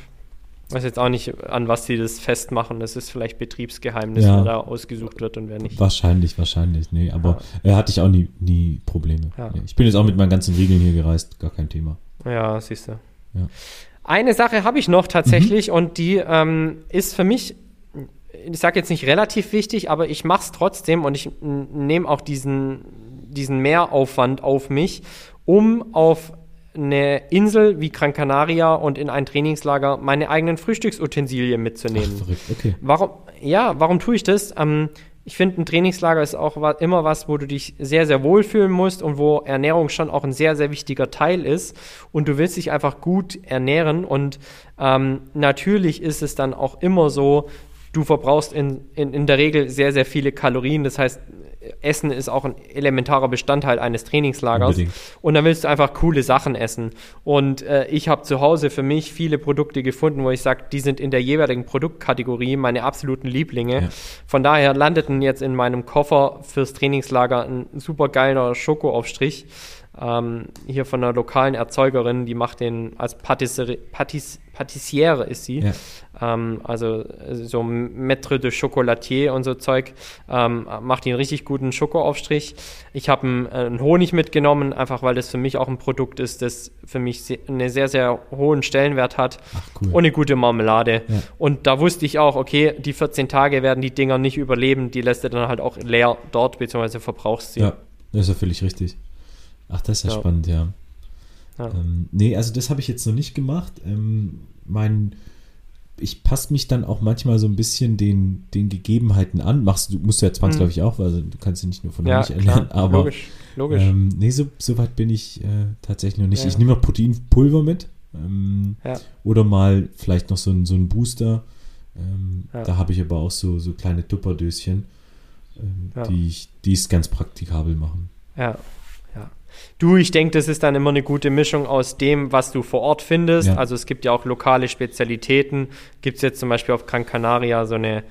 [SPEAKER 1] ich weiß jetzt auch nicht, an was sie das festmachen. Das ist vielleicht Betriebsgeheimnis, wer da ausgesucht wird und wer nicht.
[SPEAKER 2] Wahrscheinlich, wahrscheinlich. Nee, aber äh, hatte ich auch nie, nie Probleme. Nee, ich bin jetzt auch mit meinen ganzen Regeln hier gereist, gar kein Thema.
[SPEAKER 1] Ja, siehst du. Eine Sache habe ich noch tatsächlich mhm. und die ähm, ist für mich ich sage jetzt nicht relativ wichtig, aber ich mache es trotzdem und ich nehme auch diesen, diesen Mehraufwand auf mich, um auf eine Insel wie Gran Canaria und in ein Trainingslager meine eigenen Frühstücksutensilien mitzunehmen. Ach, okay. Warum, ja, warum tue ich das? Ähm, ich finde, ein Trainingslager ist auch immer was, wo du dich sehr, sehr wohlfühlen musst und wo Ernährung schon auch ein sehr, sehr wichtiger Teil ist. Und du willst dich einfach gut ernähren. Und ähm, natürlich ist es dann auch immer so, du verbrauchst in, in, in der Regel sehr, sehr viele Kalorien. Das heißt, Essen ist auch ein elementarer Bestandteil eines Trainingslagers. Unbedingt. Und dann willst du einfach coole Sachen essen. Und äh, ich habe zu Hause für mich viele Produkte gefunden, wo ich sage, die sind in der jeweiligen Produktkategorie meine absoluten Lieblinge. Ja. Von daher landeten jetzt in meinem Koffer fürs Trainingslager ein super geiler Schokoaufstrich. Ähm, hier von einer lokalen Erzeugerin, die macht den als Patisserie, Patis, Patissiere ist sie. Ja. Ähm, also so Maître de Chocolatier und so Zeug. Ähm, macht den richtig guten Schokoaufstrich. Ich habe einen, einen, Honig mitgenommen, einfach weil das für mich auch ein Produkt ist, das für mich se einen sehr, sehr hohen Stellenwert hat. Ach, cool. Und eine gute Marmelade. Ja. Und da wusste ich auch, okay, die 14 Tage werden die Dinger nicht überleben. Die lässt du dann halt auch leer dort, beziehungsweise verbrauchst sie.
[SPEAKER 2] Ja, das ist ja völlig richtig. Ach, das ist ja, ja. spannend, ja. ja. Ähm, nee, also das habe ich jetzt noch nicht gemacht. Ähm, mein, ich passe mich dann auch manchmal so ein bisschen den, den Gegebenheiten an. Machst du, musst du ja zwangsläufig mhm. auch, weil du kannst ja nicht nur von ja, Milch ernähren, aber logisch, logisch. Ähm, nee, so, so weit bin ich äh, tatsächlich noch nicht. Ja. Ich nehme noch Proteinpulver mit. Ähm, ja. Oder mal vielleicht noch so ein, so ein Booster. Ähm, da habe ich aber auch so, so kleine Tupperdöschen, ähm, die, ich, die es ganz praktikabel machen.
[SPEAKER 1] Ja, Du, ich denke, das ist dann immer eine gute Mischung aus dem, was du vor Ort findest. Ja. Also es gibt ja auch lokale Spezialitäten. Gibt es jetzt zum Beispiel auf Gran Canaria so eine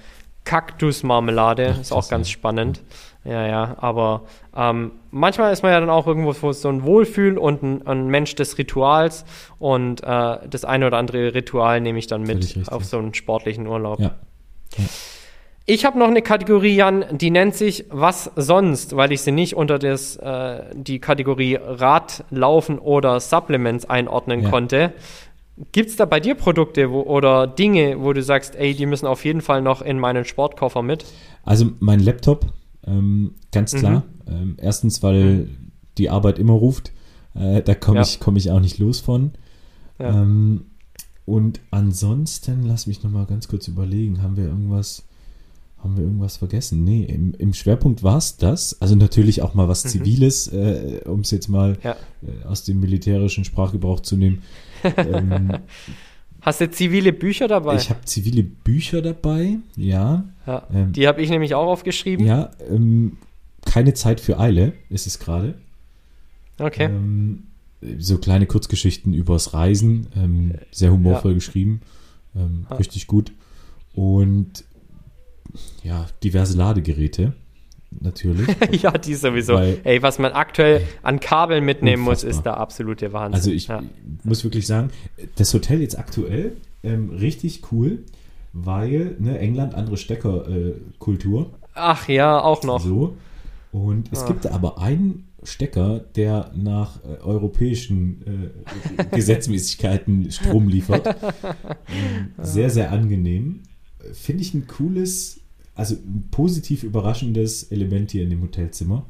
[SPEAKER 1] Kaktusmarmelade, ist auch ganz spannend. Ja, ja, aber ähm, manchmal ist man ja dann auch irgendwo so ein Wohlfühl und ein, ein Mensch des Rituals und äh, das eine oder andere Ritual nehme ich dann mit auf so einen sportlichen Urlaub. Ja. ja. Ich habe noch eine Kategorie, Jan, die nennt sich Was sonst, weil ich sie nicht unter das, äh, die Kategorie Radlaufen oder Supplements einordnen ja. konnte. Gibt es da bei dir Produkte wo, oder Dinge, wo du sagst, ey, die müssen auf jeden Fall noch in meinen Sportkoffer mit?
[SPEAKER 2] Also mein Laptop, ähm, ganz mhm. klar. Mhm. Ähm, erstens, weil mhm. die Arbeit immer ruft. Äh, da komme ja. ich, komm ich auch nicht los von. Ja. Ähm, und ansonsten, lass mich nochmal ganz kurz überlegen, haben wir irgendwas haben wir irgendwas vergessen? Nee, im, im Schwerpunkt war es das. Also natürlich auch mal was mhm. Ziviles, äh, um es jetzt mal ja. äh, aus dem militärischen Sprachgebrauch zu nehmen. Ähm, (laughs)
[SPEAKER 1] Hast du zivile Bücher dabei?
[SPEAKER 2] Ich habe zivile Bücher dabei, ja.
[SPEAKER 1] ja ähm, die habe ich nämlich auch aufgeschrieben.
[SPEAKER 2] Ja, ähm, keine Zeit für Eile ist es gerade.
[SPEAKER 1] Okay. Ähm,
[SPEAKER 2] so kleine Kurzgeschichten übers Reisen, ähm, sehr humorvoll ja. geschrieben, ähm, richtig gut. Und ja, diverse Ladegeräte. natürlich. (laughs)
[SPEAKER 1] ja, die sowieso. Weil, Ey, was man aktuell an Kabeln mitnehmen unfassbar. muss, ist der absolute Wahnsinn.
[SPEAKER 2] Also ich ja. muss wirklich sagen, das Hotel jetzt aktuell ähm, richtig cool, weil ne, England andere Steckerkultur. Äh,
[SPEAKER 1] Ach ja, auch noch.
[SPEAKER 2] So. Und es ah. gibt aber einen Stecker, der nach äh, europäischen äh, Gesetzmäßigkeiten Strom liefert. (laughs) Ähm, sehr, sehr angenehm. Finde ich ein cooles, also ein positiv überraschendes Element hier in dem Hotelzimmer.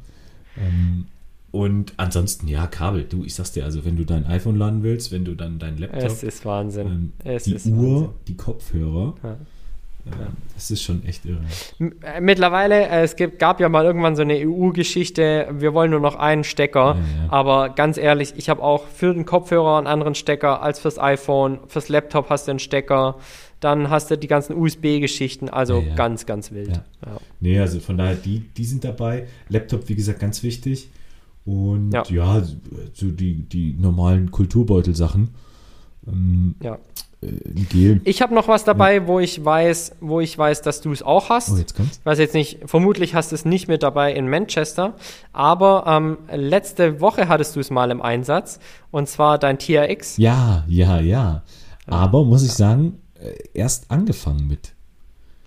[SPEAKER 2] Ähm, und ansonsten, ja, Kabel. Du, ich sag's dir, also wenn du dein iPhone laden willst, wenn du dann dein Laptop.
[SPEAKER 1] Es ist Wahnsinn. Ähm,
[SPEAKER 2] es die
[SPEAKER 1] ist
[SPEAKER 2] Uhr, Wahnsinn. die Kopfhörer. Ja. Ja. Das ist schon echt irre.
[SPEAKER 1] Äh, mittlerweile, äh, es gibt, gab ja mal irgendwann so eine EU-Geschichte, wir wollen nur noch einen Stecker. Ja, ja. Aber ganz ehrlich, ich habe auch für den Kopfhörer einen anderen Stecker als fürs iPhone. Fürs Laptop hast du einen Stecker. Dann hast du die ganzen USB-Geschichten. Also ganz, ganz wild. Ja.
[SPEAKER 2] Nee, also von daher, die, die sind dabei. Laptop, wie gesagt, ganz wichtig. Und ja, so die, die normalen Kulturbeutelsachen. Ähm,
[SPEAKER 1] ja. Gel. Ich habe noch was dabei, ja. wo ich weiß, wo ich weiß, dass du es auch hast. Oh, jetzt kommt's. Ich weiß jetzt nicht, vermutlich hast du es nicht mit dabei in Manchester, aber ähm, letzte Woche hattest du es mal im Einsatz und zwar dein TRX.
[SPEAKER 2] Ja, ja, ja. Aber muss ich sagen, äh, erst angefangen mit.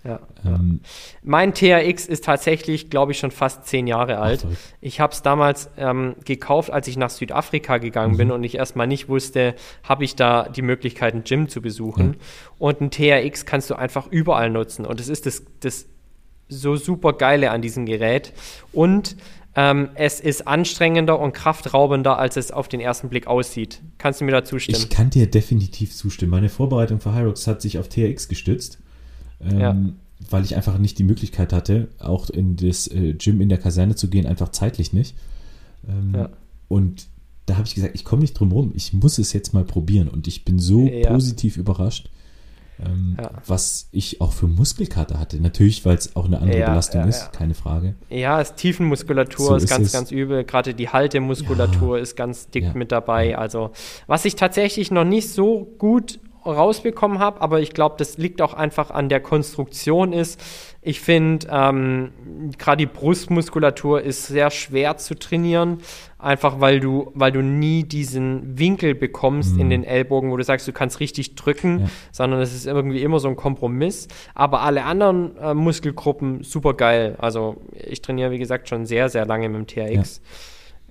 [SPEAKER 1] Ja, ähm, ja. Mein TRX ist tatsächlich, glaube ich, schon fast zehn Jahre alt. Ach, ich habe es damals ähm, gekauft, als ich nach Südafrika gegangen mhm. bin und ich erstmal nicht wusste, habe ich da die Möglichkeit, ein Gym zu besuchen. Mhm. Und ein TRX kannst du einfach überall nutzen. Und das ist das, das so super Geile an diesem Gerät. Und ähm, es ist anstrengender und kraftraubender, als es auf den ersten Blick aussieht. Kannst du mir da zustimmen?
[SPEAKER 2] Ich kann dir definitiv zustimmen. Meine Vorbereitung für Hyrox hat sich auf TRX gestützt ähm, ja. weil ich einfach nicht die Möglichkeit hatte, auch in das äh, Gym in der Kaserne zu gehen, einfach zeitlich nicht. Ähm, ja. Und da habe ich gesagt, ich komme nicht drum rum, ich muss es jetzt mal probieren. Und ich bin so ja. positiv überrascht, ähm, ja. was ich auch für Muskelkater hatte. Natürlich, weil es auch eine andere ja, Belastung ist, keine Frage.
[SPEAKER 1] Ja, es Tiefenmuskulatur so ist, ist ganz, es. ganz übel. Gerade die Haltemuskulatur ist ganz dick mit dabei. Also, was ich tatsächlich noch nicht so gut rausbekommen habe, aber ich glaube, das liegt auch einfach an der Konstruktion ist. Ich finde, ähm, gerade die Brustmuskulatur ist sehr schwer zu trainieren, einfach weil du, weil du nie diesen Winkel bekommst mhm. in den Ellbogen, wo du sagst, du kannst richtig drücken, ja. sondern es ist irgendwie immer so ein Kompromiss. Aber alle anderen äh, Muskelgruppen super geil. Also ich trainiere, wie gesagt, schon sehr, sehr lange mit dem TRX. Ja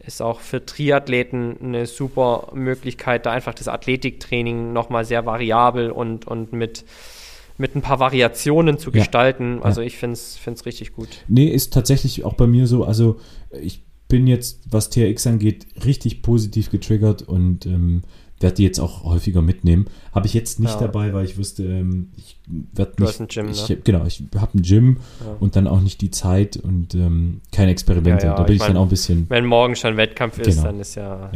[SPEAKER 1] ist auch für Triathleten eine super Möglichkeit, da einfach das Athletiktraining nochmal sehr variabel und, und mit, mit ein paar Variationen zu ja. gestalten. Also ja. ich finde es richtig gut.
[SPEAKER 2] Nee, ist tatsächlich auch bei mir so. Also ich bin jetzt, was TRX angeht, richtig positiv getriggert und ähm, werde die jetzt auch häufiger mitnehmen. Habe ich jetzt nicht ja. dabei, weil ich wusste, ähm, ich werde nicht. Du hast ein Gym, ich, ne? Genau, ich habe ein Gym ja. und dann auch nicht die Zeit und ähm, keine Experimente. Ja, da bin ich, ich mein, dann auch ein bisschen.
[SPEAKER 1] Wenn morgen schon Wettkampf ist, genau. dann ist ja.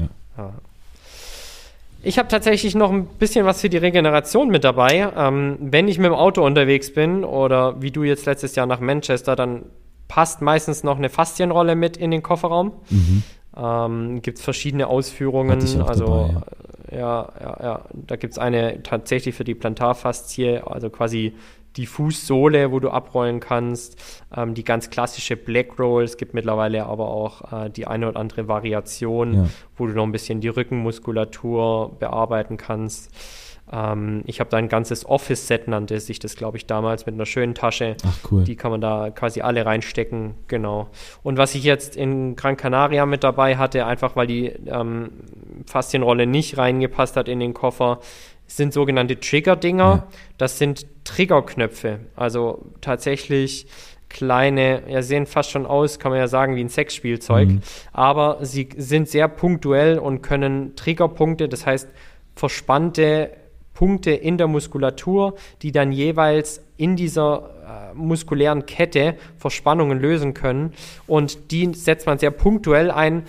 [SPEAKER 1] Ich habe tatsächlich noch ein bisschen was für die Regeneration mit dabei. Ähm, wenn ich mit dem Auto unterwegs bin oder wie du jetzt letztes Jahr nach Manchester, dann passt meistens noch eine Faszienrolle mit in den Kofferraum. Mhm. Ähm, gibt es verschiedene Ausführungen. also dabei, ja. ja, ja, ja. Da gibt es eine tatsächlich für die Plantarfaszie, also quasi die Fußsohle, wo du abrollen kannst. Ähm, die ganz klassische Black Roll. Es gibt mittlerweile aber auch äh, die eine oder andere Variation, ja. wo du noch ein bisschen die Rückenmuskulatur bearbeiten kannst. Ähm, ich habe da ein ganzes Office-Set, nannte sich das, glaube ich, damals mit einer schönen Tasche.
[SPEAKER 2] Ach, cool.
[SPEAKER 1] Die kann man da quasi alle reinstecken, genau. Und was ich jetzt in Gran Canaria mit dabei hatte, einfach weil die ähm, Faszienrolle nicht reingepasst hat in den Koffer, sind sogenannte Trigger-Dinger. Ja. Das sind Triggerknöpfe. Also tatsächlich kleine, ja, sehen fast schon aus, kann man ja sagen, wie ein Sexspielzeug. Mhm. Aber sie sind sehr punktuell und können Triggerpunkte, das heißt verspannte Punkte in der Muskulatur, die dann jeweils in dieser äh, muskulären Kette Verspannungen lösen können. Und die setzt man sehr punktuell ein.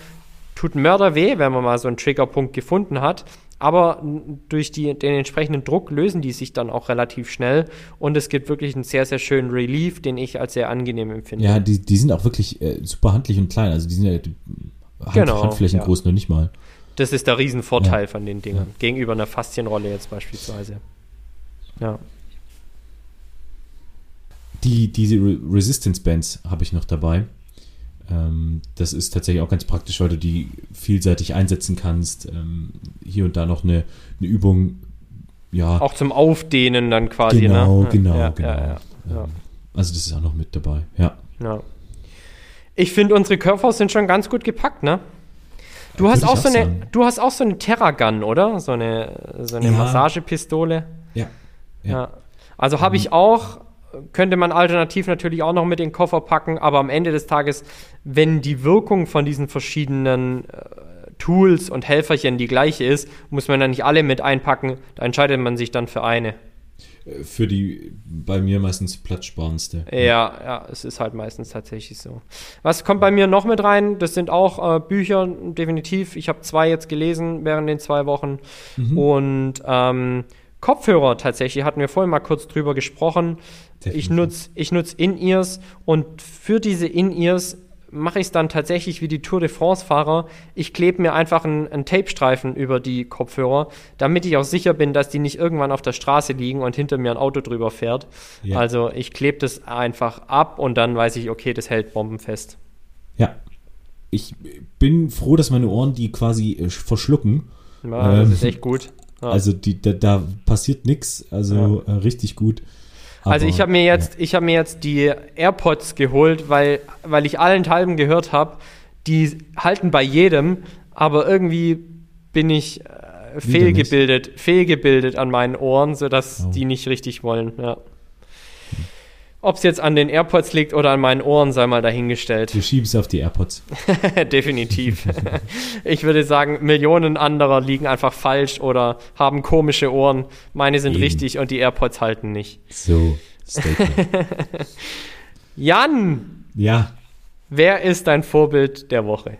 [SPEAKER 1] Tut Mörder weh, wenn man mal so einen Triggerpunkt gefunden hat. Aber durch die, den entsprechenden Druck lösen die sich dann auch relativ schnell. Und es gibt wirklich einen sehr, sehr schönen Relief, den ich als sehr angenehm empfinde.
[SPEAKER 2] Ja, die, die sind auch wirklich äh, super handlich und klein. Also die sind ja Hand, genau, Handflächen ja. groß, nur nicht mal.
[SPEAKER 1] Das ist der Riesenvorteil ja. von den Dingern. Ja. Gegenüber einer Faszienrolle jetzt beispielsweise. Ja.
[SPEAKER 2] Die, diese Resistance Bands habe ich noch dabei. Ähm, das ist tatsächlich auch ganz praktisch, weil du die vielseitig einsetzen kannst. Ähm, hier und da noch eine, eine Übung, ja.
[SPEAKER 1] Auch zum Aufdehnen dann quasi,
[SPEAKER 2] genau,
[SPEAKER 1] ne?
[SPEAKER 2] Genau,
[SPEAKER 1] ja,
[SPEAKER 2] genau,
[SPEAKER 1] ja,
[SPEAKER 2] genau.
[SPEAKER 1] ja.
[SPEAKER 2] Ähm, also das ist auch noch mit dabei, ja.
[SPEAKER 1] Ich finde, unsere Körper sind schon ganz gut gepackt, ne? Du hast auch so eine, du hast auch so eine Terragun, oder? So eine, so eine. Massagepistole.
[SPEAKER 2] Ja.
[SPEAKER 1] Ja. Also habe ich auch, könnte man alternativ natürlich auch noch mit in den Koffer packen, aber am Ende des Tages, wenn die Wirkung von diesen verschiedenen äh, Tools und Helferchen die gleiche ist, muss man dann nicht alle mit einpacken, da entscheidet man sich dann für eine.
[SPEAKER 2] Äh, Für die bei mir meistens platzsparendste.
[SPEAKER 1] Ja, ja, es ist halt meistens tatsächlich so. Was kommt bei mir noch mit rein? Das sind auch äh, Bücher, definitiv. Ich habe zwei jetzt gelesen während den zwei Wochen. Und ähm, Kopfhörer tatsächlich, hatten wir vorhin mal kurz drüber gesprochen. Ich
[SPEAKER 2] Definitiv.
[SPEAKER 1] nutze ich nutz In-Ears und für diese In-Ears mache ich es dann tatsächlich wie die Tour de France-Fahrer. Ich klebe mir einfach einen, einen Tapestreifen über die Kopfhörer, damit ich auch sicher bin, dass die nicht irgendwann auf der Straße liegen und hinter mir ein Auto drüber fährt.
[SPEAKER 2] Ja.
[SPEAKER 1] Also ich klebe das einfach ab und dann weiß ich, okay, das hält bombenfest.
[SPEAKER 2] Ja. Ich bin froh, dass meine Ohren die quasi äh, verschlucken.
[SPEAKER 1] Ja, das
[SPEAKER 2] Ähm,
[SPEAKER 1] ist echt gut. Ja.
[SPEAKER 2] Also die, da, da passiert nichts. Also äh, richtig gut.
[SPEAKER 1] Also
[SPEAKER 2] Aber,
[SPEAKER 1] ich habe mir jetzt, ich habe mir jetzt die AirPods geholt, weil, weil ich allenthalben gehört habe, die halten bei jedem, aber irgendwie bin ich äh, fehlgebildet, fehlgebildet an meinen Ohren, sodass
[SPEAKER 2] Oh.
[SPEAKER 1] die nicht richtig wollen. Ja. Ob es jetzt an den AirPods liegt oder an meinen Ohren, sei mal dahingestellt.
[SPEAKER 2] Wir schieben es auf die AirPods. (laughs)
[SPEAKER 1] Definitiv. (laughs) ich würde sagen, Millionen anderer liegen einfach falsch oder haben komische Ohren. Meine sind
[SPEAKER 2] Eben.
[SPEAKER 1] richtig und die AirPods halten nicht.
[SPEAKER 2] So. (laughs)
[SPEAKER 1] Jan,
[SPEAKER 2] ja.
[SPEAKER 1] wer ist dein Vorbild der Woche?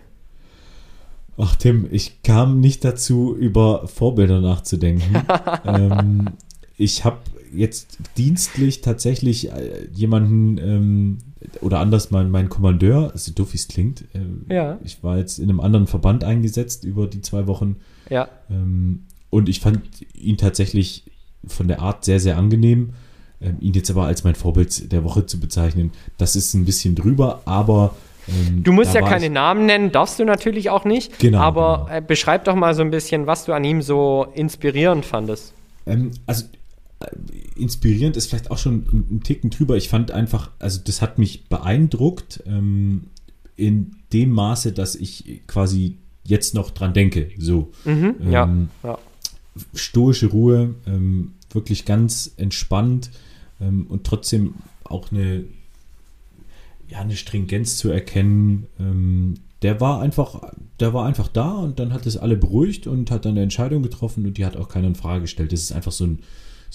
[SPEAKER 2] Ach Tim, ich kam nicht dazu, über Vorbilder nachzudenken. ähm, ich habe jetzt dienstlich tatsächlich äh, jemanden ähm, oder anders mein, mein Kommandeur, so doof wie es klingt. ähm,
[SPEAKER 1] Ja.
[SPEAKER 2] Ich war jetzt in einem anderen Verband eingesetzt über die zwei Wochen
[SPEAKER 1] Ja,
[SPEAKER 2] ähm, und ich fand ihn tatsächlich von der Art sehr, sehr angenehm. Ähm, ihn jetzt aber als mein Vorbild der Woche zu bezeichnen, das ist ein bisschen drüber, aber ähm,
[SPEAKER 1] du musst
[SPEAKER 2] da
[SPEAKER 1] ja keine Namen nennen, darfst du natürlich auch nicht.
[SPEAKER 2] Genau,
[SPEAKER 1] Aber
[SPEAKER 2] genau.
[SPEAKER 1] Äh, beschreib doch mal so ein bisschen, was du an ihm so inspirierend fandest.
[SPEAKER 2] Ähm, also inspirierend ist vielleicht auch schon ein, Ticken drüber. Ich fand einfach, also das hat mich beeindruckt ähm, in dem Maße, dass ich quasi jetzt noch dran denke. So.
[SPEAKER 1] Mhm, ja,
[SPEAKER 2] Ähm,
[SPEAKER 1] ja.
[SPEAKER 2] stoische Ruhe, ähm, wirklich ganz entspannt ähm, und trotzdem auch eine, ja, eine Stringenz zu erkennen. Ähm, der war einfach, der war einfach da und dann hat es alle beruhigt und hat dann eine Entscheidung getroffen und die hat auch keiner in Frage gestellt. Das ist einfach so ein,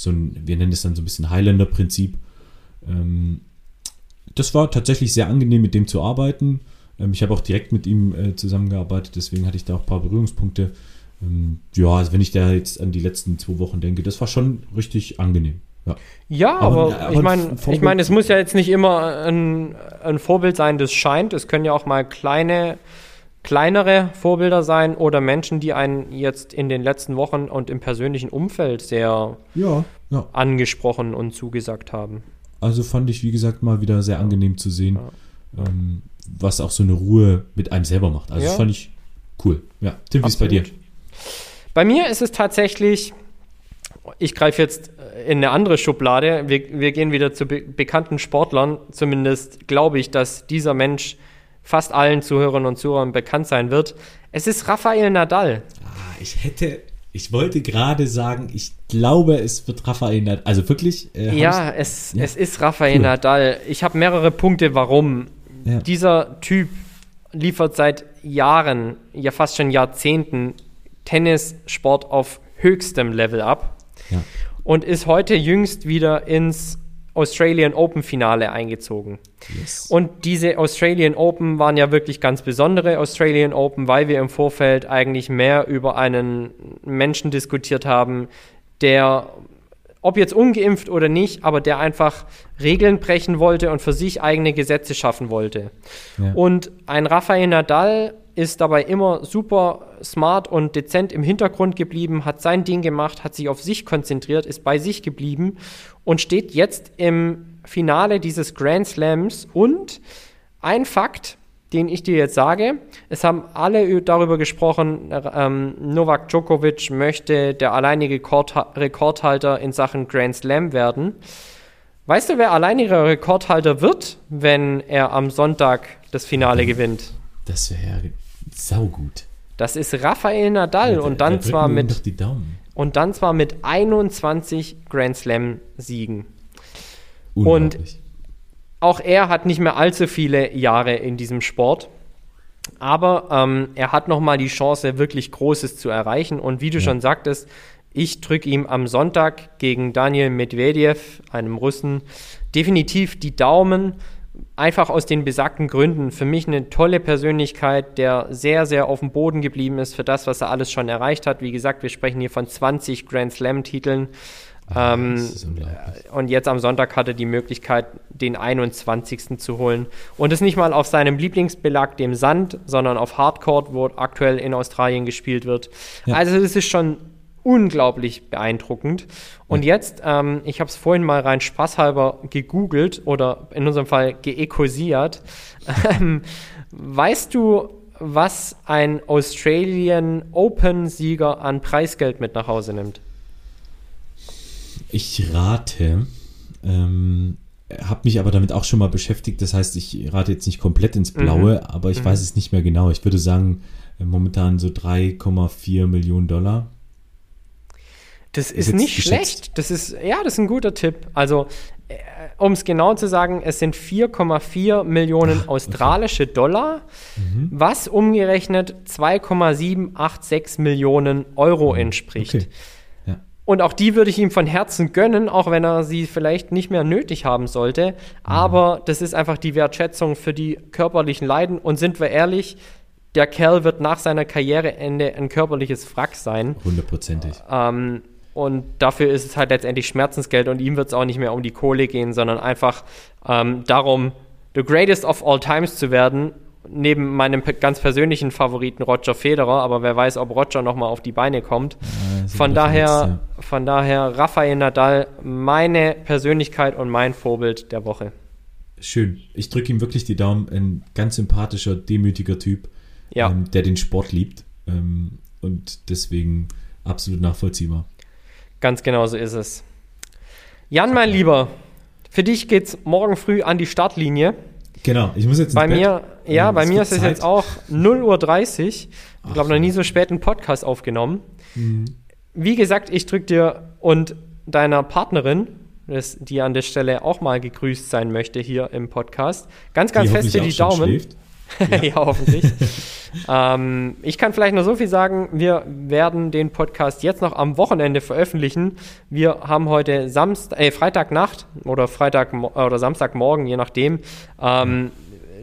[SPEAKER 2] so ein, wir nennen es dann so ein bisschen Highlander-Prinzip. Ähm, das war tatsächlich sehr angenehm, mit dem zu arbeiten. Ähm, ich habe auch direkt mit ihm äh, zusammengearbeitet, deswegen hatte ich da auch ein paar Berührungspunkte. Ähm, ja, also wenn ich da jetzt an die letzten zwei Wochen denke, das war schon richtig angenehm. Ja.
[SPEAKER 1] Ja,
[SPEAKER 2] Aber-
[SPEAKER 1] aber,
[SPEAKER 2] aber
[SPEAKER 1] ich
[SPEAKER 2] ein
[SPEAKER 1] meine,
[SPEAKER 2] Vorbild-
[SPEAKER 1] ich meine, es muss ja jetzt nicht immer ein, ein Vorbild sein, das scheint. Es können ja auch mal kleine, kleinere Vorbilder sein oder Menschen, die einen jetzt in den letzten Wochen und im persönlichen Umfeld sehr
[SPEAKER 2] Ja, ja.
[SPEAKER 1] angesprochen und zugesagt haben.
[SPEAKER 2] Also fand ich, wie gesagt, mal wieder sehr angenehm zu sehen, ähm, was auch so eine Ruhe mit einem selber macht. Also
[SPEAKER 1] Ja.
[SPEAKER 2] das fand ich cool. Ja, Tim, wie ist bei dir?
[SPEAKER 1] Bei mir ist es tatsächlich, ich greife jetzt in eine andere Schublade. Wir, wir gehen wieder zu be bekannten Sportlern. Zumindest glaube ich, dass dieser Mensch fast allen Zuhörern und Zuhörern bekannt sein wird. Es ist Rafael Nadal.
[SPEAKER 2] Ah, ich hätte, ich wollte gerade sagen, ich glaube, es wird Raphael Nadal. Also wirklich? Äh,
[SPEAKER 1] Ja, es,
[SPEAKER 2] Ja.
[SPEAKER 1] es ist Rafael
[SPEAKER 2] Cool.
[SPEAKER 1] Nadal. Ich habe mehrere Punkte, warum.
[SPEAKER 2] Ja.
[SPEAKER 1] Dieser Typ liefert seit Jahren, ja fast schon Jahrzehnten, Tennissport auf höchstem Level ab.
[SPEAKER 2] Ja.
[SPEAKER 1] und ist heute jüngst wieder ins Australian Open Finale eingezogen.
[SPEAKER 2] Yes.
[SPEAKER 1] Und diese Australian Open waren ja wirklich ganz besondere Australian Open, weil wir im Vorfeld eigentlich mehr über einen Menschen diskutiert haben, der, ob jetzt ungeimpft oder nicht, aber der einfach Regeln brechen wollte und für sich eigene Gesetze schaffen wollte.
[SPEAKER 2] Ja.
[SPEAKER 1] Und ein Rafael Nadal ist dabei immer super smart und dezent im Hintergrund geblieben, hat sein Ding gemacht, hat sich auf sich konzentriert, ist bei sich geblieben und steht jetzt im Finale dieses Grand Slams. Und ein Fakt, den ich dir jetzt sage. Es haben alle darüber gesprochen, ähm, Novak Djokovic möchte der alleinige Rekordhalter in Sachen Grand Slam werden. Weißt du, wer alleiniger Rekordhalter wird, wenn er am Sonntag das Finale gewinnt?
[SPEAKER 2] Das wäre ja saugut.
[SPEAKER 1] Das ist Rafael Nadal ja, und dann zwar mit und dann zwar mit 21 Grand Slam Siegen. Und auch er hat nicht mehr allzu viele Jahre in diesem Sport. Aber ähm, er hat nochmal die Chance, wirklich Großes zu erreichen. Und wie du ja. schon sagtest, ich drücke ihm am Sonntag gegen Daniel Medvedev, einem Russen, definitiv die Daumen. Einfach aus den besagten Gründen. Für mich eine tolle Persönlichkeit, der sehr, sehr auf dem Boden geblieben ist für das, was er alles schon erreicht hat. Wie gesagt, wir sprechen hier von 20 Grand Slam-Titeln. Ähm, und jetzt am Sonntag hatte die Möglichkeit, den 21. zu holen. Und es nicht mal auf seinem Lieblingsbelag, dem Sand, sondern auf Hardcore, wo aktuell in Australien gespielt wird. Ja. Also es ist schon unglaublich beeindruckend. Und jetzt, ähm, ich habe es vorhin mal rein spaßhalber gegoogelt oder in unserem Fall geekosiert. Ähm, weißt du, was ein Australian Open-Sieger an Preisgeld mit nach Hause nimmt?
[SPEAKER 2] Ich rate, ähm, habe mich aber damit auch schon mal beschäftigt. Das heißt, ich rate jetzt nicht komplett ins Blaue, mhm. aber ich mhm. weiß es nicht mehr genau. Ich würde sagen, äh, momentan so 3,4 Millionen Dollar.
[SPEAKER 1] Das ist, ist nicht schlecht. Das ist, ja, das ist ein guter Tipp. Also, äh, um es genau zu sagen, es sind 4,4 Millionen Ach, australische okay. Dollar, mhm. was umgerechnet 2,786 Millionen Euro mhm. entspricht. Okay. Und auch die würde ich ihm von Herzen gönnen, auch wenn er sie vielleicht nicht mehr nötig haben sollte. Aber das ist einfach die Wertschätzung für die körperlichen Leiden. Und sind wir ehrlich, der Kerl wird nach seiner Karriereende ein körperliches Wrack sein.
[SPEAKER 2] Hundertprozentig.
[SPEAKER 1] Ähm, und dafür ist es halt letztendlich Schmerzensgeld und ihm wird es auch nicht mehr um die Kohle gehen, sondern einfach ähm, darum, the greatest of all times zu werden neben meinem ganz persönlichen Favoriten Roger Federer, aber wer weiß, ob Roger nochmal auf die Beine kommt. Ja, von daher, jetzt, ja. von daher Rafael Nadal, meine Persönlichkeit und mein Vorbild der Woche.
[SPEAKER 2] Schön. Ich drücke ihm wirklich die Daumen. Ein ganz sympathischer, demütiger Typ, ja. ähm, der den Sport liebt ähm, und deswegen absolut nachvollziehbar.
[SPEAKER 1] Ganz genau so ist es. Jan, mein Lieber, für dich geht's morgen früh an die Startlinie.
[SPEAKER 2] Genau, ich muss jetzt
[SPEAKER 1] Bei mir, Bett. ja, bei mir ist es jetzt auch 0.30 Uhr. Ich glaube, noch nie so spät einen Podcast aufgenommen. Mhm. Wie gesagt, ich drücke dir und deiner Partnerin, das, die an der Stelle auch mal gegrüßt sein möchte hier im Podcast, ganz, ganz die fest für die Daumen. Schläft. Ja, (laughs) ja hoffentlich. ähm, ich kann vielleicht noch so viel sagen. Wir werden den Podcast jetzt noch am Wochenende veröffentlichen. Wir haben heute Samst äh, Freitagnacht oder Freitag oder Samstagmorgen, je nachdem. Ähm,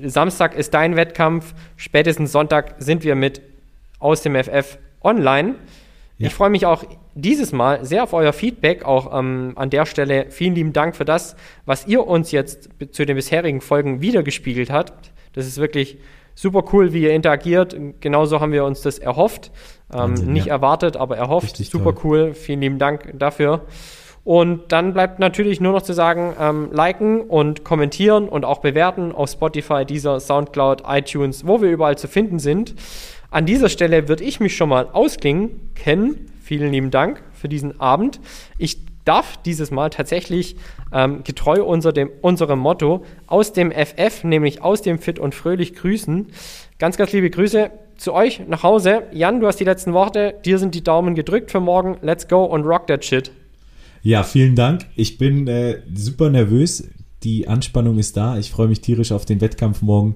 [SPEAKER 1] Samstag ist dein Wettkampf. Spätestens Sonntag sind wir mit aus dem FF online. Ja. Ich freue mich auch dieses Mal sehr auf euer Feedback. Auch ähm, an der Stelle vielen lieben Dank für das, was ihr uns jetzt zu den bisherigen Folgen wiedergespiegelt habt. Das ist wirklich super cool, wie ihr interagiert. Genauso haben wir uns das erhofft. Ähm, Wahnsinn, nicht ja. erwartet, aber erhofft. Richtig super toll. cool. Vielen lieben Dank dafür. Und dann bleibt natürlich nur noch zu sagen, ähm, liken und kommentieren und auch bewerten auf Spotify, dieser Soundcloud, iTunes, wo wir überall zu finden sind. An dieser Stelle würde ich mich schon mal ausklingen. Ken, vielen lieben Dank für diesen Abend. Ich darf dieses Mal tatsächlich ähm, getreu unser dem, unserem Motto aus dem FF, nämlich aus dem Fit und Fröhlich grüßen. Ganz, ganz liebe Grüße zu euch nach Hause. Jan, du hast die letzten Worte. Dir sind die Daumen gedrückt für morgen. Let's go und rock that shit.
[SPEAKER 2] Ja, vielen Dank. Ich bin äh, super nervös. Die Anspannung ist da. Ich freue mich tierisch auf den Wettkampf morgen.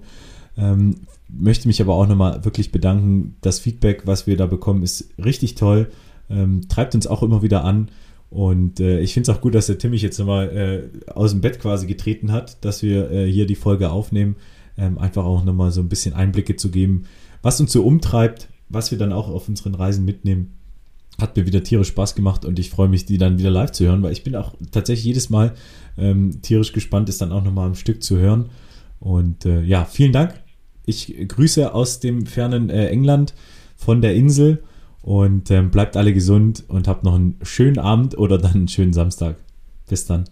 [SPEAKER 2] Ähm, möchte mich aber auch nochmal wirklich bedanken. Das Feedback, was wir da bekommen, ist richtig toll. Ähm, treibt uns auch immer wieder an. Und äh, ich finde es auch gut, dass der Tim mich jetzt nochmal äh, aus dem Bett quasi getreten hat, dass wir äh, hier die Folge aufnehmen. Ähm, einfach auch nochmal so ein bisschen Einblicke zu geben, was uns so umtreibt, was wir dann auch auf unseren Reisen mitnehmen. Hat mir wieder tierisch Spaß gemacht und ich freue mich, die dann wieder live zu hören, weil ich bin auch tatsächlich jedes Mal ähm, tierisch gespannt, es dann auch nochmal ein Stück zu hören. Und äh, ja, vielen Dank. Ich grüße aus dem fernen äh, England von der Insel und ähm, bleibt alle gesund und habt noch einen schönen Abend oder dann einen schönen Samstag. Bis dann.